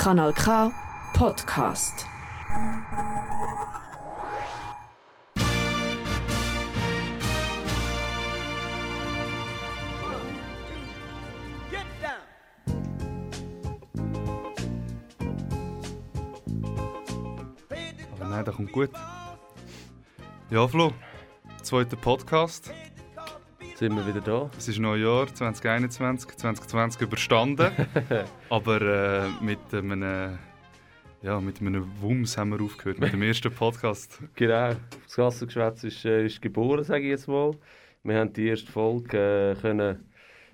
Kanal K Podcast. Nein, das kommt gut. Ja, Flo, zweiter Podcast. Sind wir wieder da? Es ist Neujahr 2021, 2020 überstanden. aber äh, mit einem, ja, mit einem Wumms haben wir aufgehört, mit dem ersten Podcast. Genau, das Gassengeschwätz ist, äh, ist geboren, sage ich jetzt mal. Wir haben die erste Folge äh, können,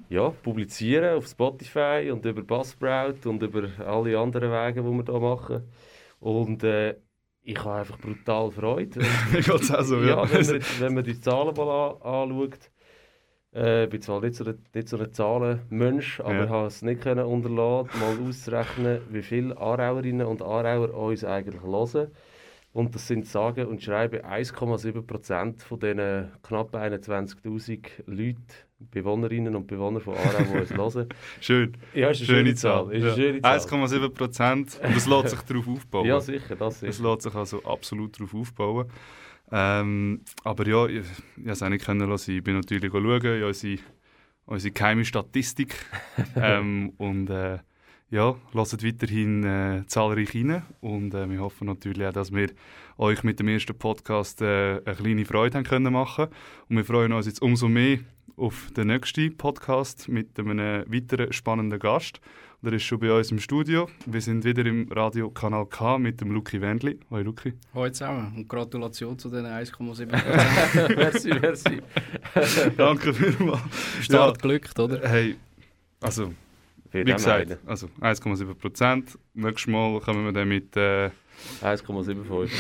ja, publizieren auf Spotify und über Buzzsprout und über alle anderen Wege, die wir hier machen. Und äh, ich habe einfach brutal Freude. Geht's auch so, ja. ja wenn, man, wenn man die Zahlen mal an, anschaut, äh, ich bin zwar nicht so ein, nicht so ein Zahlenmensch, aber Ja. ich habe es nicht können unterlassen, mal auszurechnen, wie viele Aarauerinnen und Aarauer uns eigentlich hören. Und das sind sage und schreibe 1,7% von diesen knapp 21'000 Leuten, Bewohnerinnen und Bewohner von Aarau, die uns hören. Schön. Ja, ist eine schöne Zahl. Schöne Zahl. 1,7 Prozent. Und es lässt sich darauf aufbauen. Ja, sicher, das Es sicher. lässt sich also absolut darauf aufbauen. Ähm, aber ja, ich, ich es auch nicht können lassen. Ich bin natürlich schauen, in unsere, unsere geheime Statistik. ähm, und äh, ja, lasst weiterhin äh, zahlreich rein. Und äh, wir hoffen natürlich auch, dass wir euch mit dem ersten Podcast äh, eine kleine Freude haben können machen. Und wir freuen uns jetzt umso mehr auf den nächsten Podcast mit einem weiteren spannenden Gast. Und er ist schon bei uns im Studio. Wir sind wieder im Radio Kanal K mit dem Luki Wendli. Hoi Luki. Hallo zusammen und Gratulation zu den 1,7%. merci, merci. Danke vielmals. Start glückt, oder? Hey, also, wie gesagt, also 1,7 Prozent. Nächstes Mal kommen wir dann mit... Äh, 1,75.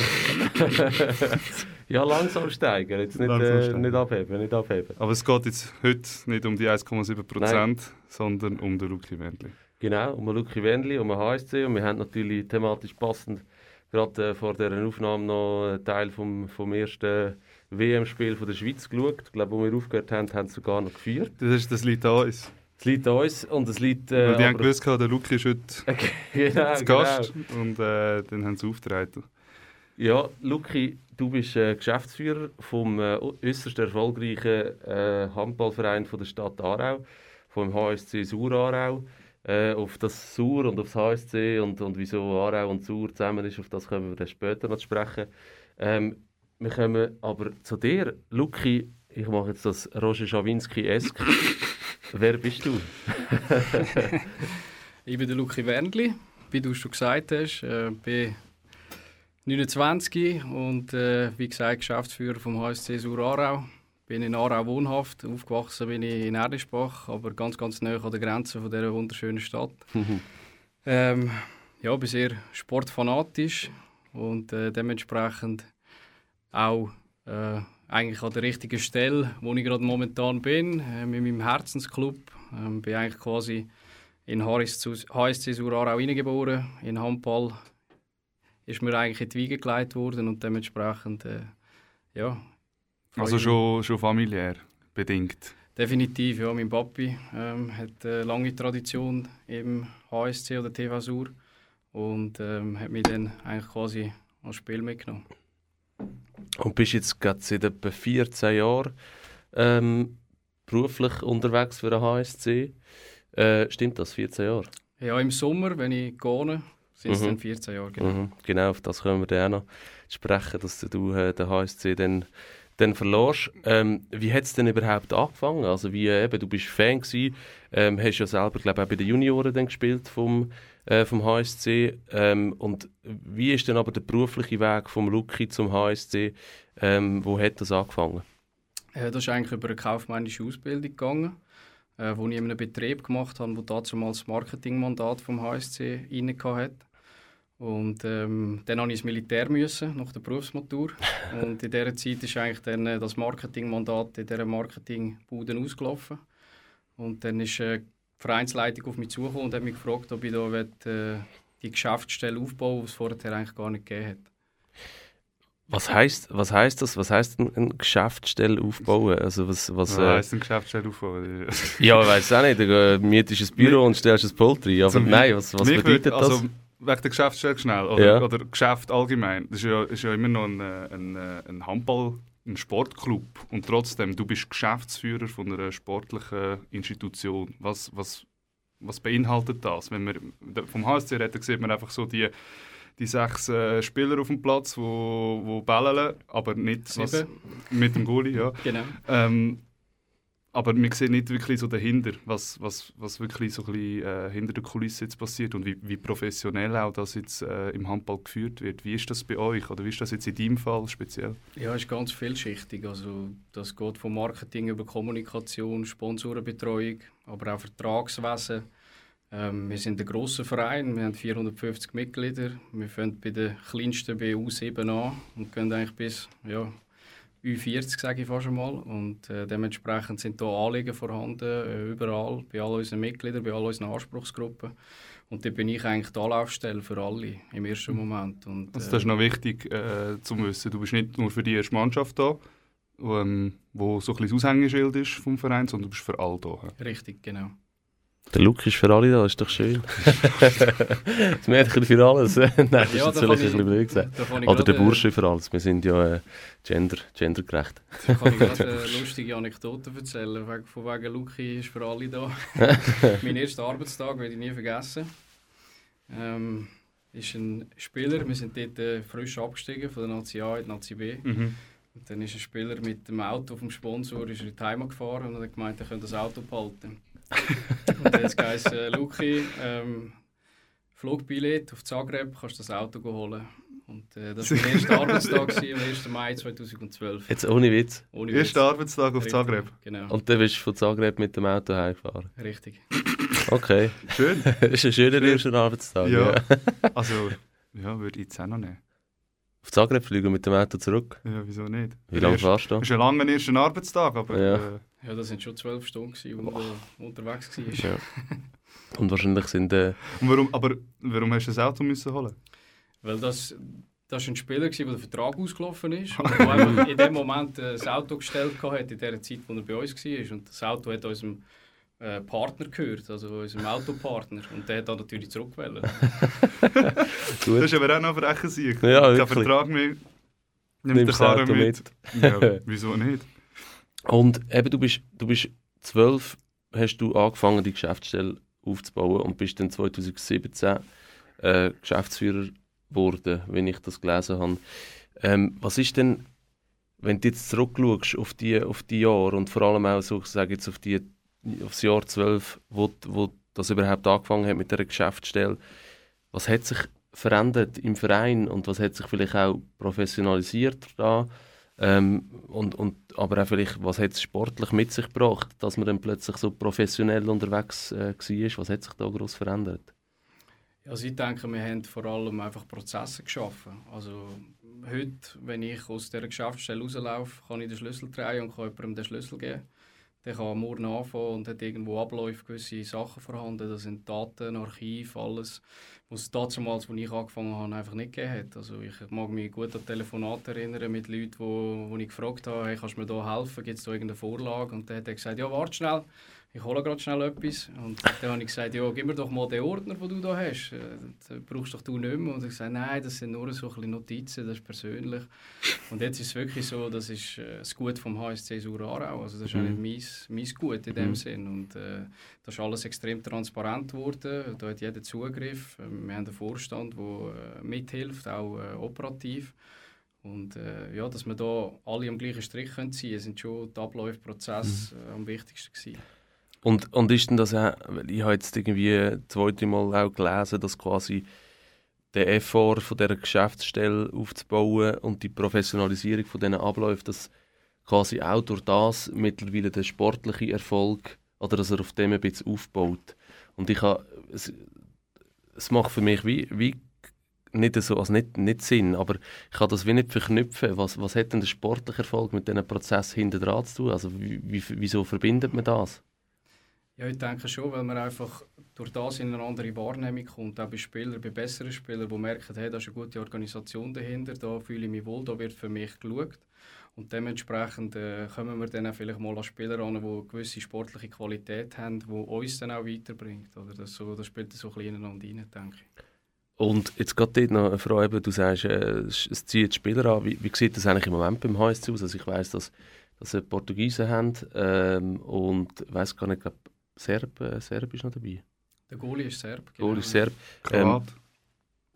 ja, langsam steigen, jetzt nicht, Langsam äh, nicht abheben, nicht abheben. aber es geht jetzt heute nicht um die 1,7 Prozent, sondern um den Luki Wendli. Genau, um Luki Wendli, um den HSC und wir haben natürlich thematisch passend gerade äh, vor dieser Aufnahme noch einen Teil vom, vom ersten WM-Spiel der Schweiz geschaut. Ich glaube, wo wir aufgehört haben, haben sie sogar noch geführt. Das, ist, das liegt an uns. Es liegt an uns und es liegt... Äh, Weil die haben gewusst, der Luki ist heute genau, zu Gast. Und äh, dann haben sie aufgetreten. Ja, Luki, du bist äh, Geschäftsführer vom äh, äußerst erfolgreichen äh, Handballverein von der Stadt Aarau, vom HSC Sur Aarau. Äh, auf das Sur und auf das HSC und, und wieso Aarau und Sur zusammen ist, auf das kommen wir dann später noch sprechen. Ähm, wir kommen aber zu dir, Luki. Ich mache jetzt das Roger Schawinski-esk. Wer bist du? Ich bin der Luki Wendli, wie du schon gesagt hast. Äh, bin 29 und äh, wie gesagt Geschäftsführer vom HSC Sur Aarau. Bin in Aarau wohnhaft. Aufgewachsen bin ich in Erdischbach, aber ganz, ganz nah an der Grenze von dieser wunderschönen Stadt. Ähm, ja, bin sehr sportfanatisch und äh, dementsprechend auch äh, eigentlich an der richtigen Stelle, wo ich gerade momentan bin, äh, mit meinem Herzensclub. Ähm, bin eigentlich quasi in HSC HSC Sur Aarau reingeboren. In Handball ist mir eigentlich in die Wiege gelegt worden und dementsprechend, äh, ja. Also schon, schon familiär bedingt. Definitiv, ja. Mein Papi ähm, hat eine lange Tradition im HSC oder TV Sur und ähm, hat mich dann eigentlich quasi als Spiel mitgenommen. Und bist jetzt gerade seit etwa 14 Jahren ähm, beruflich unterwegs für den HSC. Äh, stimmt das, 14 Jahre? Ja, im Sommer, wenn ich gehe, sind es Mhm. dann 14 Jahre. Genau. Mhm. Genau, auf das können wir dann auch noch sprechen, dass du äh, den HSC dann, dann verlorst. Ähm, wie hat es denn überhaupt angefangen? Also wie, äh, eben, du bist Fan gewesen, ähm, hast ja selber, glaube auch bei den Junioren dann gespielt vom, äh, vom HSC. Ähm, und wie ist denn aber der berufliche Weg vom Luki zum HSC? Ähm, wo hat das angefangen? Äh, das ist eigentlich über eine kaufmännische Ausbildung gegangen, äh, wo ich in einem Betrieb gemacht habe, wo damals das Marketingmandat vom HSC inne hat. Und ähm, dann musste ich ins Militär müssen, nach der Berufsmatur. Und in dieser Zeit ist eigentlich dann äh, das Marketingmandat in dieser Marketingbude ausgelaufen. Und dann ist äh, die Vereinsleitung auf mich zugekommen und hat mich gefragt, ob ich da will, äh, die Geschäftsstelle aufbauen will, die es vorher eigentlich gar nicht gegeben hat. Was heißt, was heißt das? Was heißt ein, eine Geschäftsstelle aufbauen? Also was, was, Was äh, heisst ein Geschäftsstelle aufbauen? ja, ich weiß auch nicht. Du äh, mietest ein Büro und stellst ein Pult rein. Aber Zum- nein, was, was bedeutet das? Also, wegen der Geschäftsstelle schnell, oder, Ja. oder Geschäft allgemein. Das ist ja, ist ja immer noch ein, ein, ein Handball, ein Sportclub. Und trotzdem, du bist Geschäftsführer von einer sportlichen Institution. Was, was, was beinhaltet das? Wenn wir vom HSC reden, sieht man einfach so die, die sechs äh, Spieler auf dem Platz, wo, wo bellen, aber nicht was, mit dem Goalie, ja. Genau. Ähm, aber man sieht nicht wirklich so dahinter, was, was, was wirklich so ein bisschen, äh, hinter der Kulisse jetzt passiert und wie, wie professionell auch das jetzt äh, im Handball geführt wird. Wie ist das bei euch oder wie ist das jetzt in deinem Fall speziell? Ja, es ist ganz vielschichtig. Also, das geht vom Marketing über Kommunikation, Sponsorenbetreuung, aber auch Vertragswesen. Ähm, wir sind ein grosser Verein, wir haben 450 Mitglieder. Wir fangen bei den kleinsten bei U7 an und gehen eigentlich bis ja, U40, sage ich fast einmal. Und äh, dementsprechend sind da Anliegen vorhanden, äh, überall, bei all unseren Mitgliedern, bei all unseren Anspruchsgruppen. Und da bin ich eigentlich die Anlaufstelle für alle im ersten Moment. Und, Also äh, das ist noch wichtig äh, zu wissen. Du bist nicht nur für die erste Mannschaft da, wo, ähm, wo so ein bisschen das Aushängeschild ist vom Verein, sondern du bist für alle da. Richtig, genau. Der Look ist für alle da, ist doch schön. das Mädchen für alles. Nein, das Ja, ist natürlich ein bisschen blöd gesagt. Oder der äh, Bursche für alles. Wir sind ja äh, gender, gendergerecht. Da kann ich gerade eine lustige Anekdote erzählen. Wegen- Von wegen Luki ist für alle da. mein erster Arbeitstag werde ich nie vergessen. Ähm, ist ein Spieler, wir sind dort äh, frisch abgestiegen von der Nazi A in die Nazi B. Mhm. Und dann ist ein Spieler mit dem Auto vom Sponsor ist in die Heimat gefahren und hat gemeint, er könnte das Auto behalten. Und hat es äh, Luki, ähm, Flugbillett auf Zagreb, kannst du das Auto holen. Und äh, das war mein erster Arbeitstag gewesen, am 1. Mai 2012. Jetzt ohne Witz. Ohne Erster Witz. Arbeitstag auf Richtig, Zagreb. Genau, Und dann bist du von Zagreb mit dem Auto heimgefahren. richtig. Okay. Schön. das ist ein schöner Schön. erster Arbeitstag. Ja. Ja. Also, ja, würde ich jetzt auch noch nehmen. Auf Zagreb fliegen mit dem Auto zurück. Ja, wieso nicht? Wie lange fahrst du? Das ist ein langer erster Arbeitstag, aber Ja. äh, Ja, das sind schon zwölf Stunden, gewesen, wo du unterwegs warst. Ja. Und wahrscheinlich sind äh, und warum, aber warum hast du das Auto müssen holen? Weil das, das war ein Spieler, gewesen, der der Vertrag ausgelaufen ist. Und der in dem Moment äh, das Auto gestellt hat, in der Zeit, wo er bei uns war. Und das Auto hat unserem äh, Partner gehört, also unserem Autopartner. Und der hat dann natürlich zurückgewählt. Das ist aber auch noch freche Sieg. Ja, Kein. Vertrag mehr. Nimmt Nimmst der das Karre Auto mit. Ja, wieso nicht? Und eben, du bist, du bist zwölf, hast du angefangen, die Geschäftsstelle aufzubauen und bist dann 2017 äh, Geschäftsführer geworden, wenn ich das gelesen habe. Ähm, was ist denn, wenn du jetzt zurückschaust auf die, auf die Jahre und vor allem auch so, jetzt auf, die, auf das Jahr 12, wo, wo das überhaupt angefangen hat mit der Geschäftsstelle, was hat sich verändert im Verein und was hat sich vielleicht auch professionalisiert da? Ähm, und, und, aber auch vielleicht, was hat es sportlich mit sich gebracht, dass man dann plötzlich so professionell unterwegs äh, war? Was hat sich da groß verändert? Also ich denke, wir haben vor allem einfach Prozesse geschaffen. Also heute, wenn ich aus dieser Geschäftsstelle rauslaufe, kann ich den Schlüssel drehen und kann jemandem den Schlüssel geben. Der kann morgen anfangen und hat irgendwo Abläufe, gewisse Sachen vorhanden. Das sind Daten, Archiv, alles, was damals, als ich angefangen habe, einfach nicht gegeben hat. Also ich mag mich gut an Telefonate erinnern mit Leuten, wo, wo ich gefragt habe, hey, kannst du mir da helfen, gibt es da irgendeine Vorlage? Und dann hat er gesagt, ja, warte schnell, ich hole gerade schnell etwas. Und dann habe ich gesagt, ja, gib mir doch mal den Ordner, den du da hast. Äh, Den brauchst doch du nicht mehr. Und er hat gesagt, nein, das sind nur so ein Notizen, das ist persönlich. Und jetzt ist es wirklich so, das ist äh, das Gut vom HSC Surarau. Also das ist Mhm. nicht mein, mein Gut in dem Mhm. Sinn. Und äh, das ist alles extrem transparent geworden. Da hat jeder Zugriff. Wir haben einen Vorstand, der äh, mithilft, auch äh, operativ. Und äh, ja, dass wir da alle am gleichen Strich können ziehen können, sind schon die Abläufe-Prozesse äh, am wichtigsten gewesen. Und, und ist denn das auch, ich habe jetzt irgendwie zwei, drei Mal auch gelesen, dass quasi der Effort von dieser Geschäftsstelle aufzubauen und die Professionalisierung von diesen Abläufen, dass quasi auch durch das mittlerweile der sportliche Erfolg oder dass er auf dem ein bisschen aufbaut. Und ich habe, es, macht für mich wie, wie nicht so, also nicht, nicht Sinn, aber ich kann das wie nicht verknüpfen. Was, was hat denn der sportliche Erfolg mit diesem Prozess hinter dran zu tun? Also wie, wieso verbindet man das? Ja, ich denke schon, weil man einfach durch das in eine andere Wahrnehmung kommt. Auch bei Spielern, bei besseren Spielern, die merken, hey, da ist eine gute Organisation dahinter, da fühle ich mich wohl, da wird für mich geschaut. Und dementsprechend äh, kommen wir dann auch vielleicht mal an Spieler an, die eine gewisse sportliche Qualität haben, die uns dann auch weiterbringt. Oder das, so, das spielt so ein bisschen ineinander rein, denke ich. Und jetzt gerade dort noch eine Frage, du sagst, äh, es zieht Spieler an. Wie, wie sieht das eigentlich im Moment beim HSC aus? Also ich weiss, dass, dass sie Portugiesen haben ähm, und ich weiss gar nicht, ich glaube, Serb, äh, Serb ist noch dabei. Der Goalie ist Serb. Goalie ist Serb. Kroat.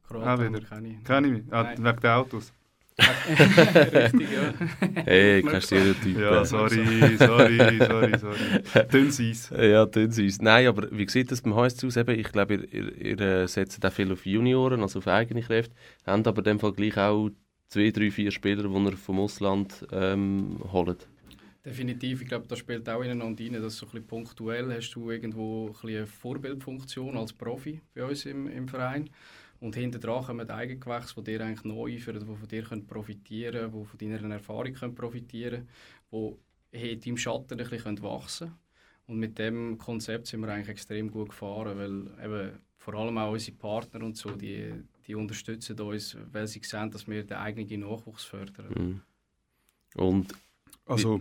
Kroat Ah, haben wieder. wir keine. Kenn ich mich. Ah, wegen der Autos. Richtig, ja. Hey, kein Stereotyp. Ja, sorry, sorry, sorry, sorry. Dünnes Eis. Ja, uns. Nein, aber wie sieht das beim HSC aus? Eben, ich glaube, ihr, ihr, ihr äh, setzt auch viel auf Junioren, also auf eigene Kräfte. Habt aber in dem Fall gleich auch zwei, drei, vier Spieler, die ihr vom Ausland ähm, holt. Definitiv, ich glaube, da spielt auch ineinander rein, dass so ein bisschen punktuell hast du irgendwo ein bisschen eine Vorbildfunktion als Profi bei uns im, im Verein. Und hinter dran kommen die Eigengewächse, die dir eigentlich neu einführen, die von dir profitieren können, die von deiner Erfahrung können profitieren können, die hey, in deinem Schatten ein bisschen wachsen können. Und mit dem Konzept sind wir eigentlich extrem gut gefahren, weil eben vor allem auch unsere Partner und so, die, die unterstützen uns, weil sie sehen, dass wir den eigenen Nachwuchs fördern. Mhm. Und Also,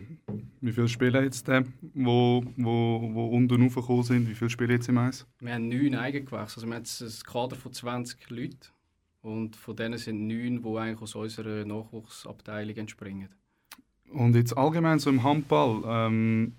wie viele Spieler jetzt, äh, wo, wo, wo unten raufgekommen sind? Wie viele Spieler jetzt im Eis? Wir haben neun Eigengewächse. Also wir haben jetzt ein Kader von 20 Leuten. Und von denen sind neun, die eigentlich aus unserer Nachwuchsabteilung entspringen. Und jetzt allgemein so im Handball. Ähm,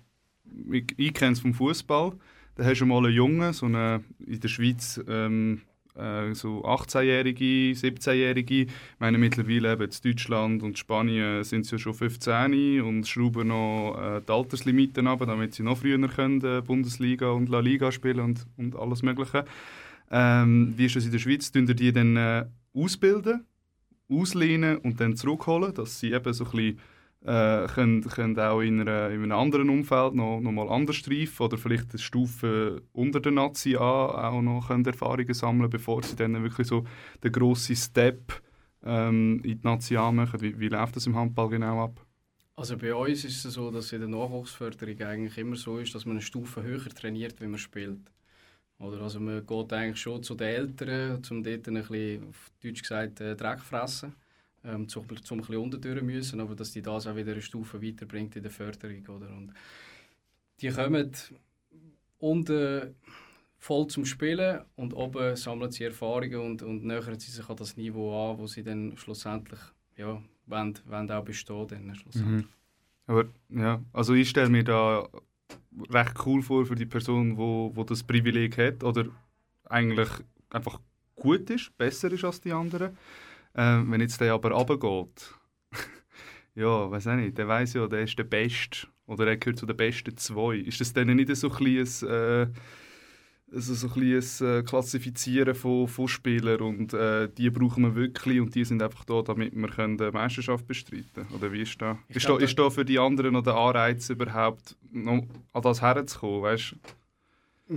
ich ich kenne es vom Fußball. Da hast du mal einen Jungen, so eine, in der Schweiz ähm, äh, so 18-Jährige, 17-Jährige. Ich meine, mittlerweile eben in Deutschland und Spanien sind sie ja schon 15 und schrauben noch äh, die Alterslimiten ab, damit sie noch früher können, äh, Bundesliga und La Liga spielen und, und alles Mögliche. Ähm, wie ist das in der Schweiz? Tun die dann äh, ausbilden, auslehnen und dann zurückholen, dass sie eben so ein bisschen äh, können, können auch in, einer, in einem anderen Umfeld noch, noch mal anders streifen oder vielleicht eine Stufe unter der Nazi an auch noch können Erfahrungen sammeln, bevor sie dann wirklich so den grossen Step ähm, in die Nazi machen. Wie, wie läuft das im Handball genau ab? Also bei uns ist es so, dass in der Nachwuchsförderung eigentlich immer so ist, dass man eine Stufe höher trainiert, wenn man spielt. Oder also man geht eigentlich schon zu den Eltern, um dort ein bisschen, auf Deutsch gesagt, äh, Dreck fressen, ähm, zum, zum ein bisschen unterdurch müssen, aber dass die das auch wieder eine Stufe weiterbringt in der Förderung. Oder? Und die kommen unten voll zum Spielen und oben sammeln sie Erfahrungen und, und nähern sie sich an das Niveau an, wo sie dann schlussendlich ja, wollen, wollen auch bestehen. Dann schlussendlich. Aber ja, also ich stelle mir da recht cool vor für die Person, wo, wo das Privileg hat oder eigentlich einfach gut ist, besser ist als die anderen. Ähm, wenn jetzt der aber runtergeht, ja, weiß auch nicht, der weiß ja, der ist der Beste oder er gehört zu den besten zwei. Ist das dann nicht so ein kleines, äh, also so ein kleines äh, Klassifizieren von, von Spielern und äh, die brauchen wir wirklich und die sind einfach da, damit wir können die Meisterschaft bestreiten Oder wie ist da? Ich Ist glaub, da, ist da für die anderen noch der Anreiz überhaupt, noch an das herzukommen, weißt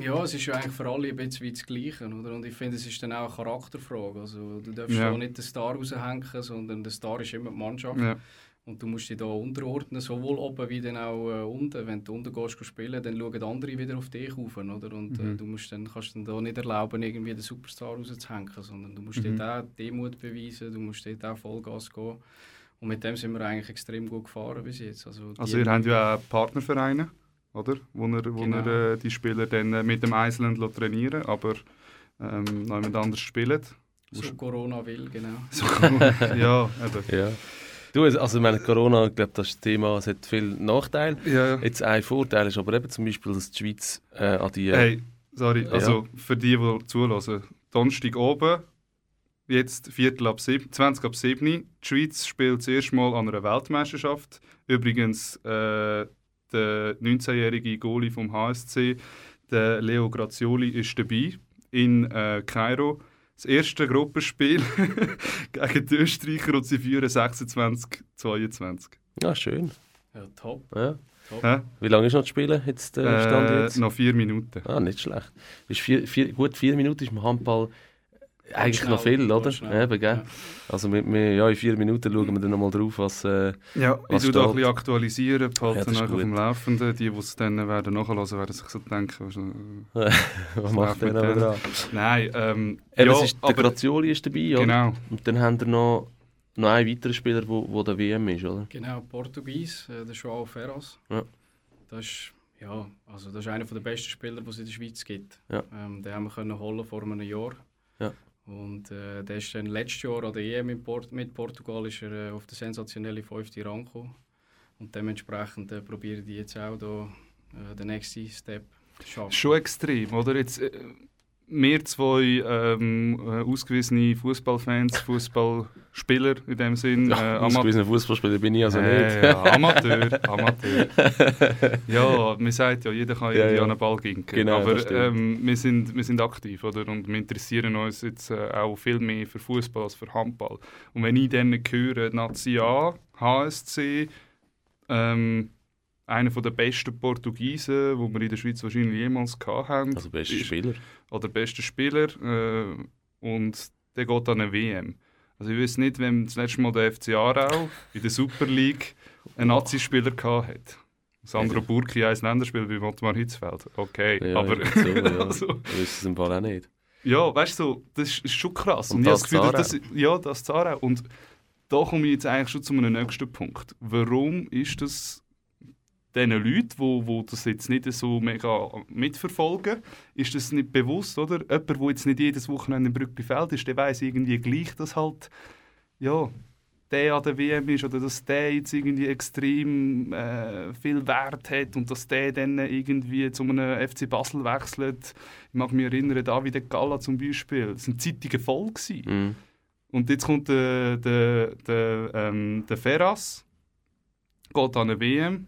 Ja, es ist ja eigentlich für alle ein bisschen das Gleiche. Oder? Und ich finde, es ist dann auch eine Charakterfrage. Also, du darfst Ja. ja. nicht den Star raushängen, sondern der Star ist immer die Mannschaft. Ja. Und du musst dich da unterordnen, sowohl oben wie dann auch äh, unten. Wenn du unten gehst spielen, dann schauen andere wieder auf dich auf. Oder? Und äh, Mhm. du musst dann, kannst dann da nicht erlauben, irgendwie den Superstar rauszuhängen, sondern du musst Mhm. dort auch Demut beweisen, du musst dort auch Vollgas gehen. Und mit dem sind wir eigentlich extrem gut gefahren bis jetzt. Also, Also ihr habt ja auch Partnervereine, oder? Wo ihr, wo Genau. ihr äh, die Spieler dann äh, mit dem Island lässt trainieren aber ähm, noch jemand anders spielen. so Corona will, genau. So, ja, eben. ja. Du, also ich meine, Corona, ich glaube, das ist Thema, es hat viele Nachteile. Ja, ja. Jetzt ein Vorteil ist aber eben zum Beispiel, dass die Schweiz äh, an die... Hey, sorry, also für die, die zulassen. Donnerstag oben, jetzt Viertel ab 7, 20 ab 7. Die Schweiz spielt das erste Mal an einer Weltmeisterschaft. Übrigens, äh, der 19-jährige Goalie vom HSC, der Leo Grazioli, ist dabei in äh, Kairo. Das erste Gruppenspiel gegen die Österreicher und sie führen 26-22. Ja, schön. Ja, top. Ja. top. Hä? Wie lange ist noch das Spielen jetzt, äh, Stand Äh, jetzt? noch vier Minuten. Ah, nicht schlecht. Ist vier, vier, gut, vier Minuten ist im Handball eigentlich schnell, noch viel, oder? schnell. Eben, gell? Ja. Also mit, mit, ja, in vier Minuten schauen wir dann nochmal drauf, was... Äh, Ja, ich Was tue da ein bisschen aktualisieren, Ja, behalte ist einfach auf dem Laufenden. Die, die es dann werden nachhören, werden sich so denken, äh, was macht der denen? dran? nein, ähm, Eben, ja, ist, der aber, Grazioli ist dabei, oder? genau, Und dann haben wir noch, noch einen weiteren Spieler, wo, wo der WM ist, oder? Genau, Portugies, äh, der João Ferraz. Ja. Das ist, ja, also das ist einer der besten Spieler, die es in der Schweiz gibt. Ja. Ähm, den haben wir können holen vor einem Jahr. Ja. Und äh, der ist dann letztes Jahr an der EM Port mit Portugal ist er äh, auf den sensationellen fünften Rang gekommen. Und dementsprechend äh, probiere ich jetzt auch da, äh, den nächsten Step zu schaffen. Schon extrem, oder? Jetzt, äh, wir zwei ähm, äh, ausgewiesene Fußballfans, Fußballspieler in dem Sinn. Äh, Ja, ausgewiesener Fußballspieler bin ich also Äh, nicht. ja, Amateur, Amateur. ja, man sagt ja, jeder kann Ja, ja. an einen Ball ginken. Genau, Aber ähm, wir, sind, wir sind aktiv, oder? Und wir interessieren uns jetzt äh, auch viel mehr für Fußball als für Handball. Und wenn ich dann höre, Nazi A, HSC, ähm, einer der besten Portugiesen, die wir in der Schweiz wahrscheinlich jemals gehabt haben, Also bester ist- Spieler. oder bester Spieler äh, und der geht an eine WM. Also ich weiß nicht, wenn das letzte Mal der FC Aarau in der Super League einen Nazi-Spieler gehabt hat. Sandro. Burki, ein Länderspiel bei Ottmar Hitzfeld. Okay, Ja, aber ja, so, ja. also, wüsste es im Fall auch nicht. ja, weißt du, das ist, ist schon krass. Und ich habe das Gefühl, Aarau. das, ja, das Aarau. Und da komme ich jetzt eigentlich schon zu einem nächsten Punkt. Warum ist das diesen Leuten, wo, wo das jetzt nicht so mega mitverfolgen, ist das nicht bewusst, oder? Jemand, der jetzt nicht jedes Wochenende im Brückbifeld ist, der weiß irgendwie gleich, dass halt, ja, der an der WM ist oder dass der jetzt irgendwie extrem äh, viel Wert hat und dass der dann irgendwie zu einem FC Basel wechselt. Ich mag mich erinnern, David Galla zum Beispiel. Das waren Zeitungen voll. Mhm. Und jetzt kommt der, der, der, ähm, der Ferras, geht an eine WM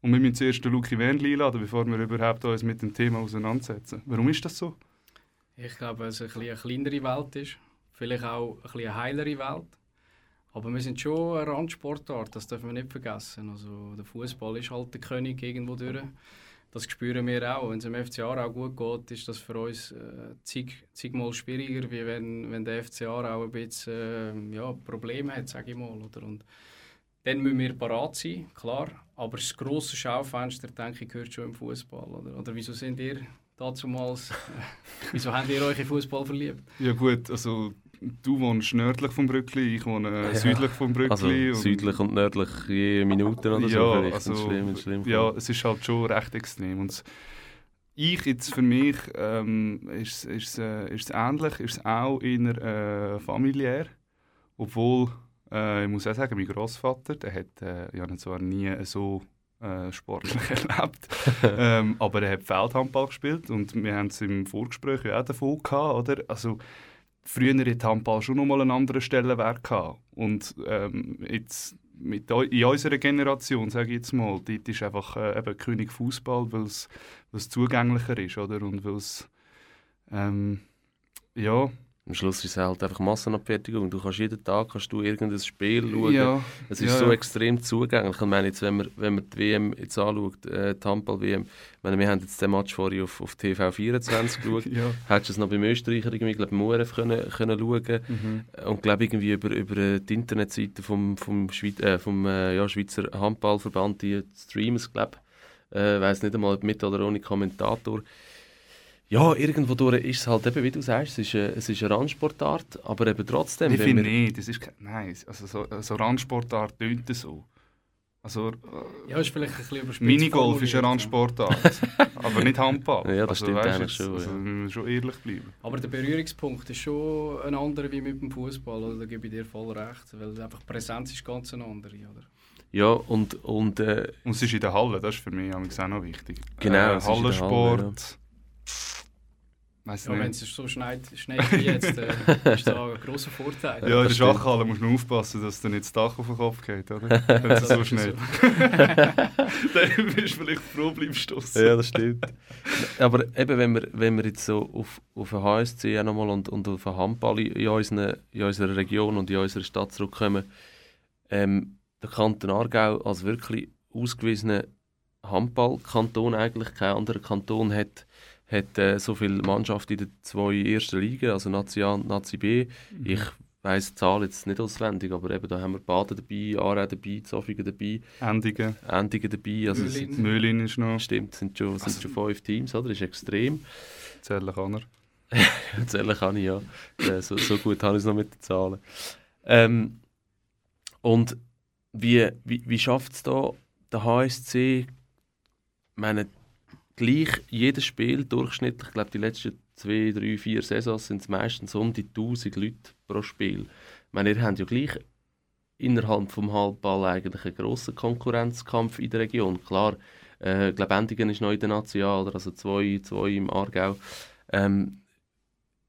und wir müssen zuerst den Luki Wernli einladen, bevor wir überhaupt uns mit dem Thema auseinandersetzen. Warum ist das so? Ich glaube, dass es ein eine kleinere Welt ist. Vielleicht auch ein eine heilere Welt. Aber wir sind schon eine Randsportart, das dürfen wir nicht vergessen. Also, der Fußball ist halt der König irgendwo durch. Das spüren wir auch. Wenn es dem FC Aarau gut geht, ist das für uns äh, zig, zigmal schwieriger, wie wenn, wenn der FC Aarau ein bisschen äh, ja, Probleme hat, sage ich mal. Oder? Und dann müssen wir parat sein, klar. Aber das grosse Schaufenster, denke ich, gehört schon im Fußball. Oder? oder wieso sind ihr dazumals, wieso habt ihr euch in Fußball verliebt? Ja gut, also du wohnst nördlich vom Brückli, ich wohne äh, Ja. südlich vom Brückli. Also und- südlich und nördlich je Minute oder so. ja, vielleicht. also, schlimm, schlimm ja, es ist halt schon recht extrem. Und ich jetzt für mich ähm, ist es äh, ist's ähnlich, ist es auch eher äh, familiär, obwohl äh, ich muss auch sagen, mein Großvater, der hat äh, ja zwar nie so äh, sportlich erlebt, ähm, aber er hat Feldhandball gespielt und wir haben es im Vorgespräch ja auch davon gehabt, oder? Also früher hat Handball schon nochmal einen anderen Stellenwert gehabt und ähm, jetzt mit, in unserer Generation, sage ich jetzt mal, dort ist einfach äh, eben König Fußball, weil es zugänglicher ist, oder? Und weil es ähm, ja, Am Schluss ist es halt einfach Massenabfertigung. Du kannst jeden Tag kannst du irgendein Spiel schauen. ja, Es ist Ja, so ja. extrem zugänglich. Ich meine, jetzt, wenn, man, wenn man die WM jetzt anschaut, äh, die Handball-WM, meine, wir haben jetzt den Match vorher auf, auf TV24 geschaut. ja. Hättest du es noch beim Österreicher irgendwie, glaube im ORF können, können schauen Mhm. und glaube irgendwie über, über äh, die Internetseite vom, vom, Schweiz, äh, vom äh, ja, Schweizer Handballverband, die streamen es, glaube ich. Äh, weiß nicht einmal, ob mit oder ohne Kommentator. Ja, irgendwo durch ist es halt eben, wie du sagst, es ist, eine, es ist eine Randsportart, aber eben trotzdem. Ich finde nicht, das ist kein, nein, also so, so Randsportart tönt das so. Also äh, Ja, ist vielleicht ein bisschen überspitzt Minigolf ist eine Randsportart, aber nicht Handball. Ja, das also, stimmt weisst eigentlich jetzt, schon, Also, ja. schon ehrlich bleiben. Aber der Berührungspunkt ist schon ein anderer wie mit dem Fußball. Oder? Da gebe ich dir voll recht. Weil einfach die Präsenz ist ganz eine andere. Oder? Ja, und, und äh, Und es ist in der Halle, das ist für mich auch noch wichtig. Genau, Äh, es ist in der Halle, Hallensport. Weiss Ja, wenn es so schneit, schneit wie jetzt, äh, ist da ein grosser Vorteil. Ja, in der das. Schachhalle musst du aufpassen, dass dir nicht das Dach auf den Kopf geht, oder? Wenn es so Das ist schnell. Dann bist du vielleicht froh, bleibst du Ja, das stimmt. Aber eben, wenn wir, wenn wir jetzt so auf, auf den HSC auch nochmal und, und auf den Handball in, in, unseren, in unserer Region und in unserer Stadt zurückkommen, ähm, der Kanton Aargau als wirklich ausgewiesener Handballkanton eigentlich, kein anderer Kanton hat, hat äh, so viele Mannschaften in den zwei ersten Ligen, also Nazi A und Nazi B. Ich weiss die Zahl jetzt nicht auswendig, aber eben da haben wir Baden dabei, Aarau dabei, Zofingen dabei, Endigen, Endingen dabei. Also Mühlin. ist noch, Stimmt, es sind schon, sind schon fünf Teams, oder? Das ist extrem. Zellen kann er. Zählen kann ich ja. So, so gut habe ich es noch mit den Zahlen. Ähm, und wie, wie, wie schafft es da der HSC, ich meine, gleich jedes Spiel durchschnittlich, ich glaube die letzten zwei, drei, vier Saisons sind es meistens um die 1000 Leute pro Spiel. Ich meine, ihr habt ja gleich innerhalb vom Halbball eigentlich einen grossen Konkurrenzkampf in der Region. Klar, äh, glaube Endigen ist neu in der National, also zwei, zwei im Aargau. Ähm,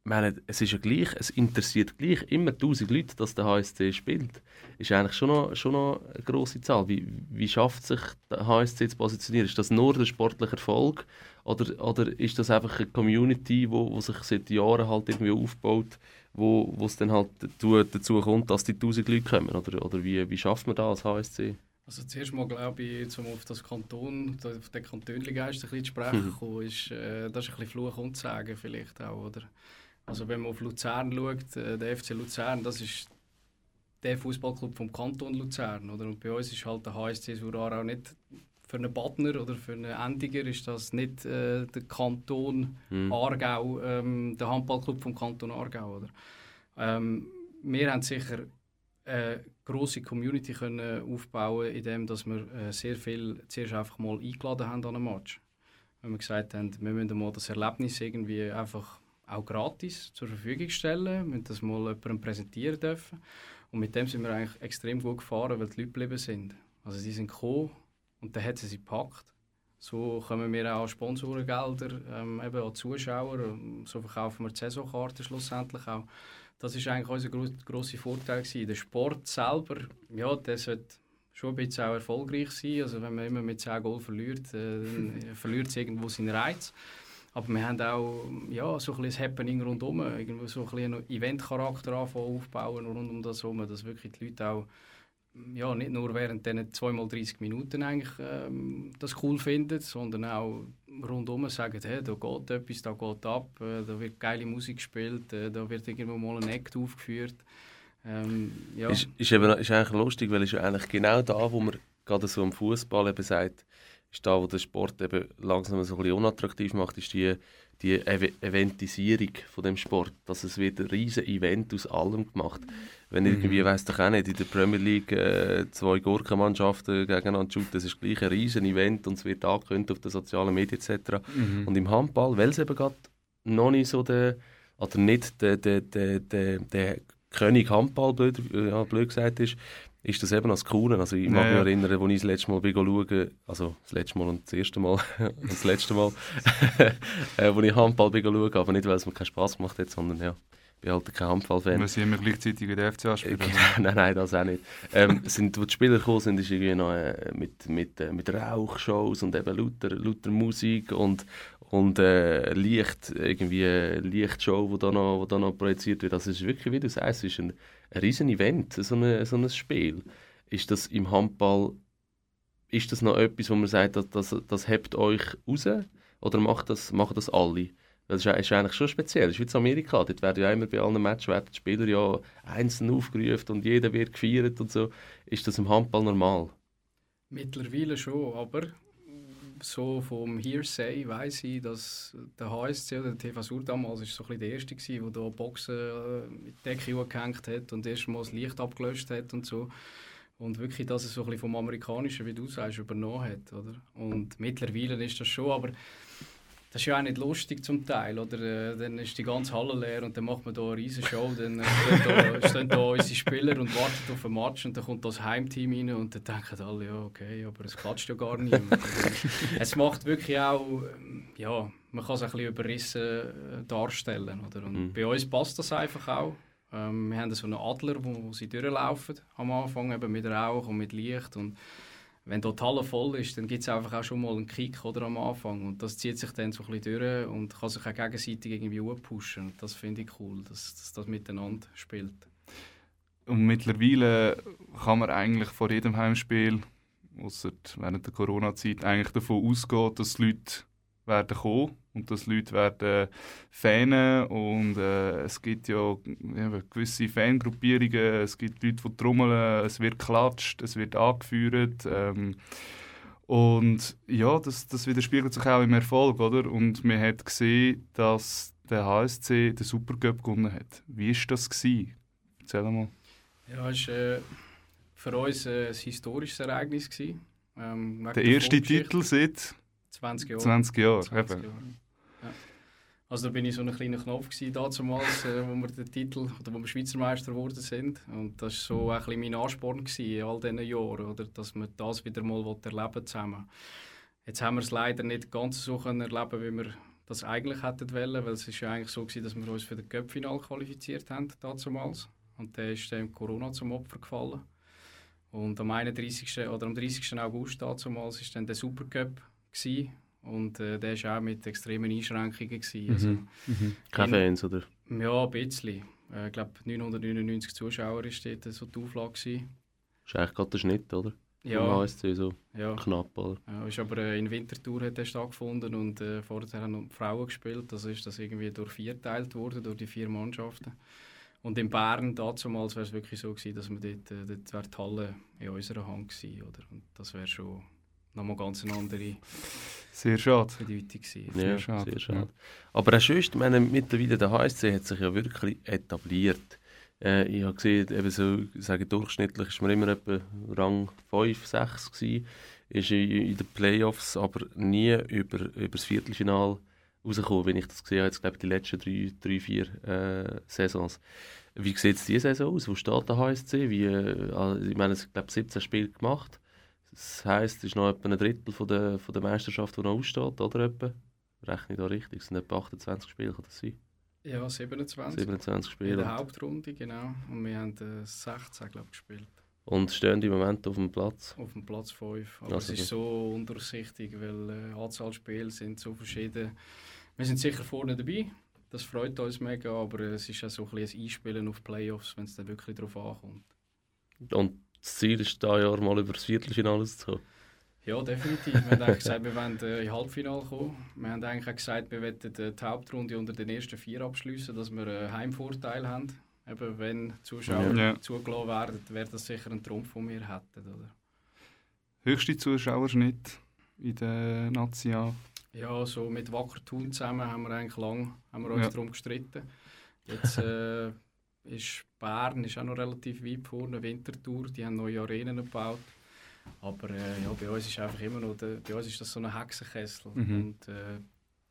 meine, es ist ja gleich, es interessiert gleich immer 1000 Leute, dass der HSC spielt. Ist eigentlich schon noch, schon noch eine grosse Zahl. Wie, wie schafft sich der HSC zu positionieren? Ist das nur der sportliche Erfolg oder, oder ist das einfach eine Community, wo, wo sich seit Jahren halt irgendwie aufbaut, wo, es dann halt dazu, dazu kommt, dass die 1000 Leute kommen? Oder, oder wie, wie schafft man das als HSC? Also zuerst mal glaube ich, um auf das Kanton, auf den Kantönligeist ein bisschen zu sprechen mhm. ist, äh, das ist ein bisschen Fluch und Sagen vielleicht auch, oder? Also wenn man auf Luzern schaut, äh, der FC Luzern, das ist der Fußballclub vom Kanton Luzern, oder? Und bei uns ist halt der HSC Surar auch nicht für einen Badner oder für einen Endiger ist das nicht äh, der Kanton mhm. Aargau, ähm, der Handballclub vom Kanton Aargau, oder? Ähm, wir haben sicher eine grosse Community können aufbauen, indem dass wir äh, sehr viel zuerst einfach mal eingeladen haben an einen Match. Wenn wir gesagt haben, wir müssen mal das Erlebnis irgendwie einfach auch gratis zur Verfügung stellen, wir das mal jemandem präsentieren dürfen. Und mit dem sind wir eigentlich extrem gut gefahren, weil die Leute geblieben sind. Also sie sind gekommen und dann hat sie sie gepackt. So kommen wir auch Sponsorengelder, ähm, eben an Zuschauer, so verkaufen wir die Saisonkarten schlussendlich auch. Das ist eigentlich unser gro grosser Vorteil gewesen. Der Sport selber, ja, der sollte schon ein bisschen auch erfolgreich sein. Also wenn man immer mit 10 Goal verliert, äh, dann verliert es irgendwo seinen Reiz. Aber wir haben auch ja, so ein bisschen Happening rundherum, irgendwo so ein bisschen Eventcharakter aufbauen rund um das herum, dass wirklich die Leute auch ja, nicht nur während diesen 2x30 Minuten eigentlich ähm, das cool finden, sondern auch rundherum sagen, hey, da geht etwas, da geht ab, äh, da wird geile Musik gespielt, äh, da wird irgendwo mal ein Act aufgeführt. Ähm, ja. ist, ist, eben, ist eigentlich lustig, weil es ist eigentlich genau da, wo man gerade so im Fußball eben sagt, ist da, wo der Sport eben langsam so ein bisschen unattraktiv macht, ist die, die Ev Eventisierung von dem Sport. Dass es wird ein riesen Event aus allem gemacht. Wenn mhm. irgendwie, weiss doch auch nicht, in der Premier League äh, zwei Gurkenmannschaften gegeneinander shooten, das ist gleich ein riesen Event und es wird angekündigt auf den sozialen Medien etc. Mhm. Und im Handball, weil es eben gerade noch nicht so der, oder nicht der, der, der, der, der König Handball, blöd, ja, blöd gesagt ist, ist das eben als Coole. Also ich mag ja, mich erinnern, als ich das letzte Mal schauen also das letzte Mal und das erste Mal das letzte Mal, äh, als ich Handball schauen aber nicht, weil es mir keinen Spass gemacht hat, sondern ja, ich bin halt kein Handball-Fan. Wir sind immer gleichzeitig in der FCA spielen. nein, nein, das auch nicht. Ähm, sind, wo die Spieler gekommen sind, ist irgendwie noch äh, mit, mit, äh, mit Rauchshows und eben lauter, lauter Musik und, und äh, Licht, irgendwie Lichtshow, die da noch, wo da noch projiziert wird. Das also ist wirklich, wie du sagst, ist ein ein riesen Event, so, eine, so ein Spiel. Ist das im Handball, ist das noch etwas, wo man sagt, das, das, das hebt euch raus? Oder macht das, machen das alle? Das ist, ist eigentlich schon speziell. Das ist wie in Amerika. Dort werden ja immer bei allen Matches die Spieler ja einzeln aufgerufen und jeder wird gefeiert und so. Ist das im Handball normal? Mittlerweile schon, aber so vom Hearsay weiß ich, dass der HSC oder der TV Sur damals ist so ein der erste war, der da Boxen äh, mit Decke gehängt hat und erstmal das Licht abgelöscht hat und so. Und wirklich, dass es so ein vom Amerikanischen, wie du sagst, übernommen hat. Oder? Und mittlerweile ist das schon, aber das ist ja auch nicht lustig zum Teil, oder? Äh, dann ist die ganze Halle leer und dann macht man da eine riesen Show, dann stehen da, stehen da unsere Spieler und warten auf ein Match und dann kommt das Heimteam rein und dann denken alle, ja okay, aber es klatscht ja gar niemand. es macht wirklich auch, ja, man kann es ein bisschen überrissen äh, darstellen, oder? Und mhm. bei uns passt das einfach auch. Ähm, wir haben so einen Adler, wo, wo sie durchlaufen am Anfang, eben mit Rauch und mit Licht und wenn dort die Halle voll ist, dann gibt es einfach auch schon mal einen Kick oder, am Anfang. Und das zieht sich dann so ein bisschen durch und kann sich auch gegenseitig irgendwie pushen. Und das finde ich cool, dass, dass das miteinander spielt. Und mittlerweile kann man eigentlich vor jedem Heimspiel, außer während der Corona-Zeit, eigentlich davon ausgehen, dass die Leute werden kommen und dass Leute werden fanen und äh, es gibt ja, gewisse Fangruppierungen, es gibt Leute, die trommeln, es wird geklatscht, es wird angeführt ähm, und ja, das, das widerspiegelt sich auch im Erfolg, oder? Und man hat gesehen, dass der HSC den Supercup gewonnen hat. Wie war das? Gewesen? Erzähl mal. Ja, es war äh, für uns äh, ein historisches Ereignis. Gewesen. Ähm, der erste Titel seit 20 Jahre. 20 Jahre, 20 Jahre. Ja. Also da bin ich so ein kleiner Knopf gewesen, damals, äh, wo wir den Titel oder wo wir Schweizer Meister geworden sind. Und das war so ein bisschen mein Ansporn gewesen, in all diesen Jahren, oder, dass wir das wieder mal erleben zusammen. Jetzt haben wir es leider nicht ganz so können erleben, wie wir das eigentlich hätten wollen, weil es ist ja eigentlich so gewesen, dass wir uns für das Cup-Final qualifiziert haben damals. Und der ist dann Corona zum Opfer gefallen. Und am 31. oder am 30. August damals war dann der Supercup gewesen. Und äh, der war auch mit extremen Einschränkungen. Gewesen. Mhm. Also, mhm. Keine Fans, oder? Ja, ein bisschen. Äh, ich glaube, 999 Zuschauer war dort so die Auflage. Gewesen. Das ist eigentlich gerade der Schnitt, oder? Ja. Im HSC so ja. knapp, oder? Ja, ist aber äh, in Winterthur hat er stattgefunden und äh, vorher haben noch Frauen gespielt. Das ist das irgendwie durch vier geteilt worden, durch die vier Mannschaften. Und in Bern damals wäre es wirklich so gewesen, dass wir dort, äh, dort die Halle in unserer Hand gewesen, oder? Und das wäre schon nochmal ganz eine andere sehr schade. Bedeutung gewesen. Ja, sehr schade. Sehr schade. Ja. Aber auch sonst, ich meine, mittlerweile der HSC hat sich ja wirklich etabliert. Äh, ich habe gesehen, eben so, sagen, durchschnittlich ist man immer etwa Rang 5, 6 gewesen, ist in, in den Playoffs aber nie über, über das Viertelfinale rausgekommen, wenn ich das gesehen habe, jetzt glaube ich die letzten drei, drei vier äh, Saisons. Wie sieht es diese Saison aus? Wo steht der HSC? Wie, äh, ich meine, es glaube 17 Spiele gemacht. Das heisst, es ist noch etwa ein Drittel von der, von der Meisterschaft, die noch aussteht, oder etwa? Rechne ich da richtig? Es sind etwa 28 Spiele, kann das sein? Ja, 27. 27 Spiele. In der Hauptrunde, genau. Und wir haben äh, 16, glaube ich, gespielt. Und stehen im Moment auf dem Platz? Auf dem Platz 5. Aber also es ist so undurchsichtig, weil äh, Anzahl Spiele sind so verschieden. Wir sind sicher vorne dabei. Das freut uns mega, aber es ist auch so ein, ein Einspielen auf Playoffs, wenn es dann wirklich darauf ankommt. Und das Ziel ist, dieses Jahr mal über das Viertelfinale zu kommen? Ja, definitiv. Wir haben eigentlich gesagt, wir wollen äh, in Halbfinale kommen. Wir haben eigentlich auch gesagt, wir wollen äh, die Hauptrunde unter den ersten vier abschließen, dass wir einen Heimvorteil haben. Eben, wenn Zuschauer ja. zugelassen werden, wäre das sicher ein Trumpf, den wir hätten. Oder? Höchste Zuschauerschnitt in der Nazi Ja, so mit Wacker Thun zusammen haben wir eigentlich lang haben wir uns ja. darum gestritten. Jetzt äh, ist Bern ist auch noch relativ weit vorne, Winterthur, die haben neue Arenen gebaut. Aber äh, ja, bei uns ist einfach immer noch, der, bei uns ist das so ein Hexenkessel. Mhm. Und, äh,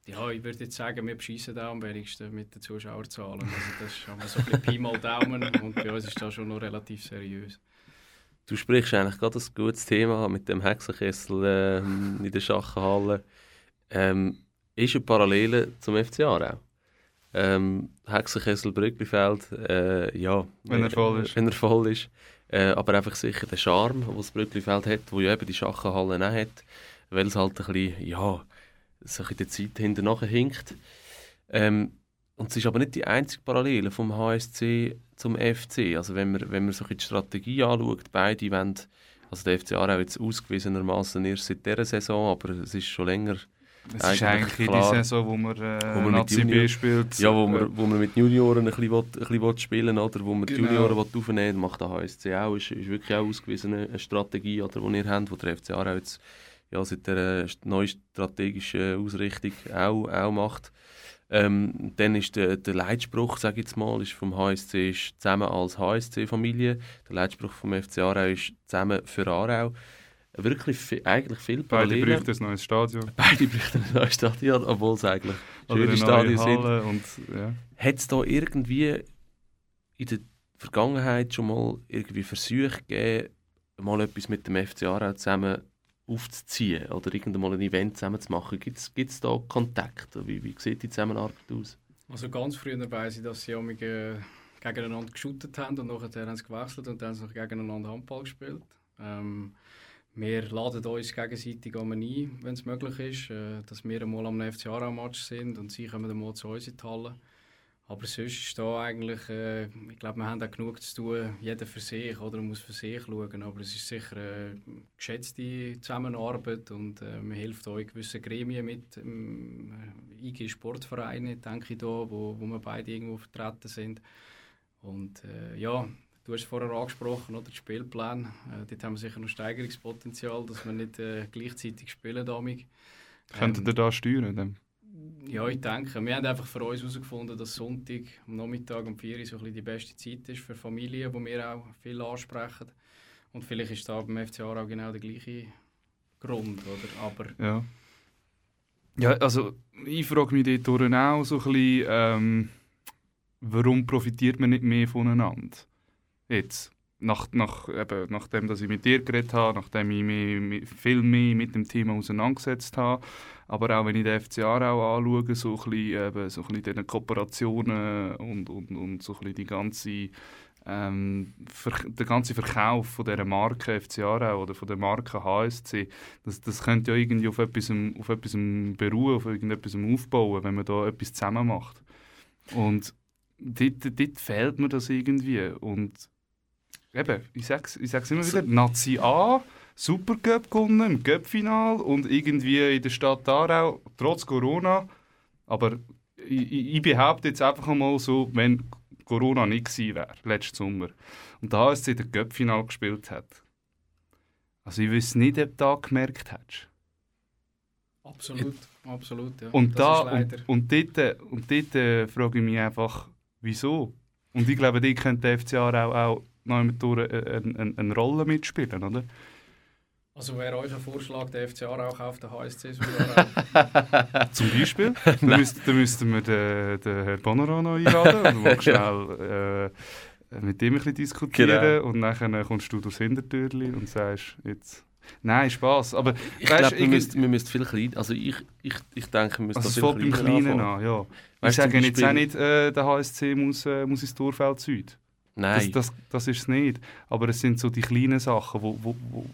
ja, ich würde jetzt sagen, wir bescheissen da am wenigsten mit den Zuschauerzahlen. Also das ist aber so ein bisschen Pi mal Daumen und bei uns ist das schon noch relativ seriös. Du sprichst eigentlich gerade ein gutes Thema mit dem Hexenkessel äh, in der Schachenhalle. Ähm, ist eine Parallele zum FC Aarau? Ähm, Hexenkessel, Brücklifeld, äh, ja. Wenn er voll ist. Wenn er voll ist. Äh, aber einfach sicher der Charme, den das Brücklifeld hat, wo ja eben die Schachenhalle auch hat, weil es halt ein bisschen, ja, so in der Zeit hinten hinkt. Ähm, und es ist aber nicht die einzige Parallele vom HSC zum FC. Also wenn man, wenn man so die Strategie anschaut, beide wollen, also der FC Aarau jetzt ausgewiesenermaßen erst seit dieser Saison, aber es ist schon länger es ist eigentlich klar, die Saison, wo man, äh, wo man Nazi B spielt. Ja, wo man, wo man mit Junioren ein bisschen, will, ein bisschen spielen oder wo man genau. die Junioren will aufnehmen will, macht der HSC auch. Ist, ist wirklich auch ausgewiesene Strategie, oder, die ihr habt, die der FC Aarau jetzt ja, seit der neuen strategischen Ausrichtung auch, auch macht. Ähm, dann ist der, der Leitspruch, sage ich jetzt mal, ist vom HSC ist zusammen als HSC-Familie. Der Leitspruch vom FC Aarau ist zusammen für Aarau wirklich viel, eigentlich viel Beide bräuchten ein neues Stadion. Beide bräuchten ein neues Stadion, obwohl es eigentlich schöne Stadien sind. Und, ja. Hat es da irgendwie in der Vergangenheit schon mal irgendwie Versuche gegeben, mal etwas mit dem FC Aarau zusammen aufzuziehen oder irgendwann ein Event zusammen zu machen? Gibt es da Kontakt? Wie, wie sieht die Zusammenarbeit aus? Also ganz früher weiss ich, dass sie auch äh, gegeneinander geshootet haben und nachher haben sie gewechselt und dann haben sie gegeneinander Handball gespielt. Ähm, wir laden uns gegenseitig ein, wenn es möglich ist, äh, dass wir einmal am FC Aarau-Match sind und sie kommen dann mal zu uns in die Halle. Aber sonst ist da eigentlich, äh, ich glaube, wir haben auch genug zu tun, jeder für sich oder muss für sich schauen. Aber es ist sicher eine geschätzte Zusammenarbeit und äh, man hilft auch in gewissen Gremien mit, ähm, IG Sportvereine, denke ich da, wo, wo wir beide irgendwo vertreten sind. Und äh, ja, Du hast vorher angesprochen, oder, die Spielpläne. Äh, dort haben wir sicher noch Steigerungspotenzial, dass wir nicht äh, gleichzeitig spielen. Damit. Könntet ihr da steuern? Dann? Ja, ich denke. Wir haben einfach für uns herausgefunden, dass Sonntag am Nachmittag um 4 Uhr so die beste Zeit ist für Familien, wo wir auch viel ansprechen. Und vielleicht ist da beim FC auch genau der gleiche Grund, oder? Aber ja. Ja, also ich frage mich dort auch so ein bisschen, ähm, warum profitiert man nicht mehr voneinander? Jetzt, nach, nach, eben, nachdem dass ich mit dir geredet habe, nachdem ich mich viel mehr mit dem Thema auseinandergesetzt habe, aber auch wenn ich den FC Aarau anschaue, so ein bisschen, eben, so ein bisschen diese Kooperationen und, und, und so ein bisschen die ganze ähm, der ganze Verkauf von dieser Marke FC Aarau oder von der Marke HSC, das, das könnte ja irgendwie auf etwas, auf etwas beruhen, auf irgendetwas aufbauen, wenn man da etwas zusammen macht. Und dort, dort fehlt mir das irgendwie. Und eben, ich sage es ich sag's immer wieder, Nazi A, Supercup gewonnen, im Cup-Final und irgendwie in der Stadt Aarau, trotz Corona, aber ich, ich behaupte jetzt einfach mal so, wenn Corona nicht gewesen wäre, letzten Sommer, und der HSC der Göppfinal gespielt hat. Also ich weiß nicht, ob du da gemerkt hättest. Absolut, absolut, ja. Und, da, und, und dort, und dort äh, frage ich mich einfach, wieso? Und ich glaube, die könnte der FCA auch, auch noch eine, eine, eine Rolle mitspielen, oder? Also wäre euer Vorschlag, der FC Aarau kauft den HSC Zum Beispiel. Dann, müsst, dann müssten wir den, den Herrn Bonneron noch einladen und schnell äh, mit dem ein bisschen diskutieren. Genau. Und dann kommst du durchs Hintertürli und sagst, jetzt... Nein, Spaß. Aber ich glaube, wir müssen, wir viel klein. Also ich, ich, ich denke, wir müssen also das viel kleiner Kleinen an, ja. Weißt, ich sage jetzt auch nicht, äh, der HSC muss, äh, muss ins Torfeld Süd. Nein. Das, das, das ist es nicht. Aber es sind so die kleinen Sachen, wo, wo, wo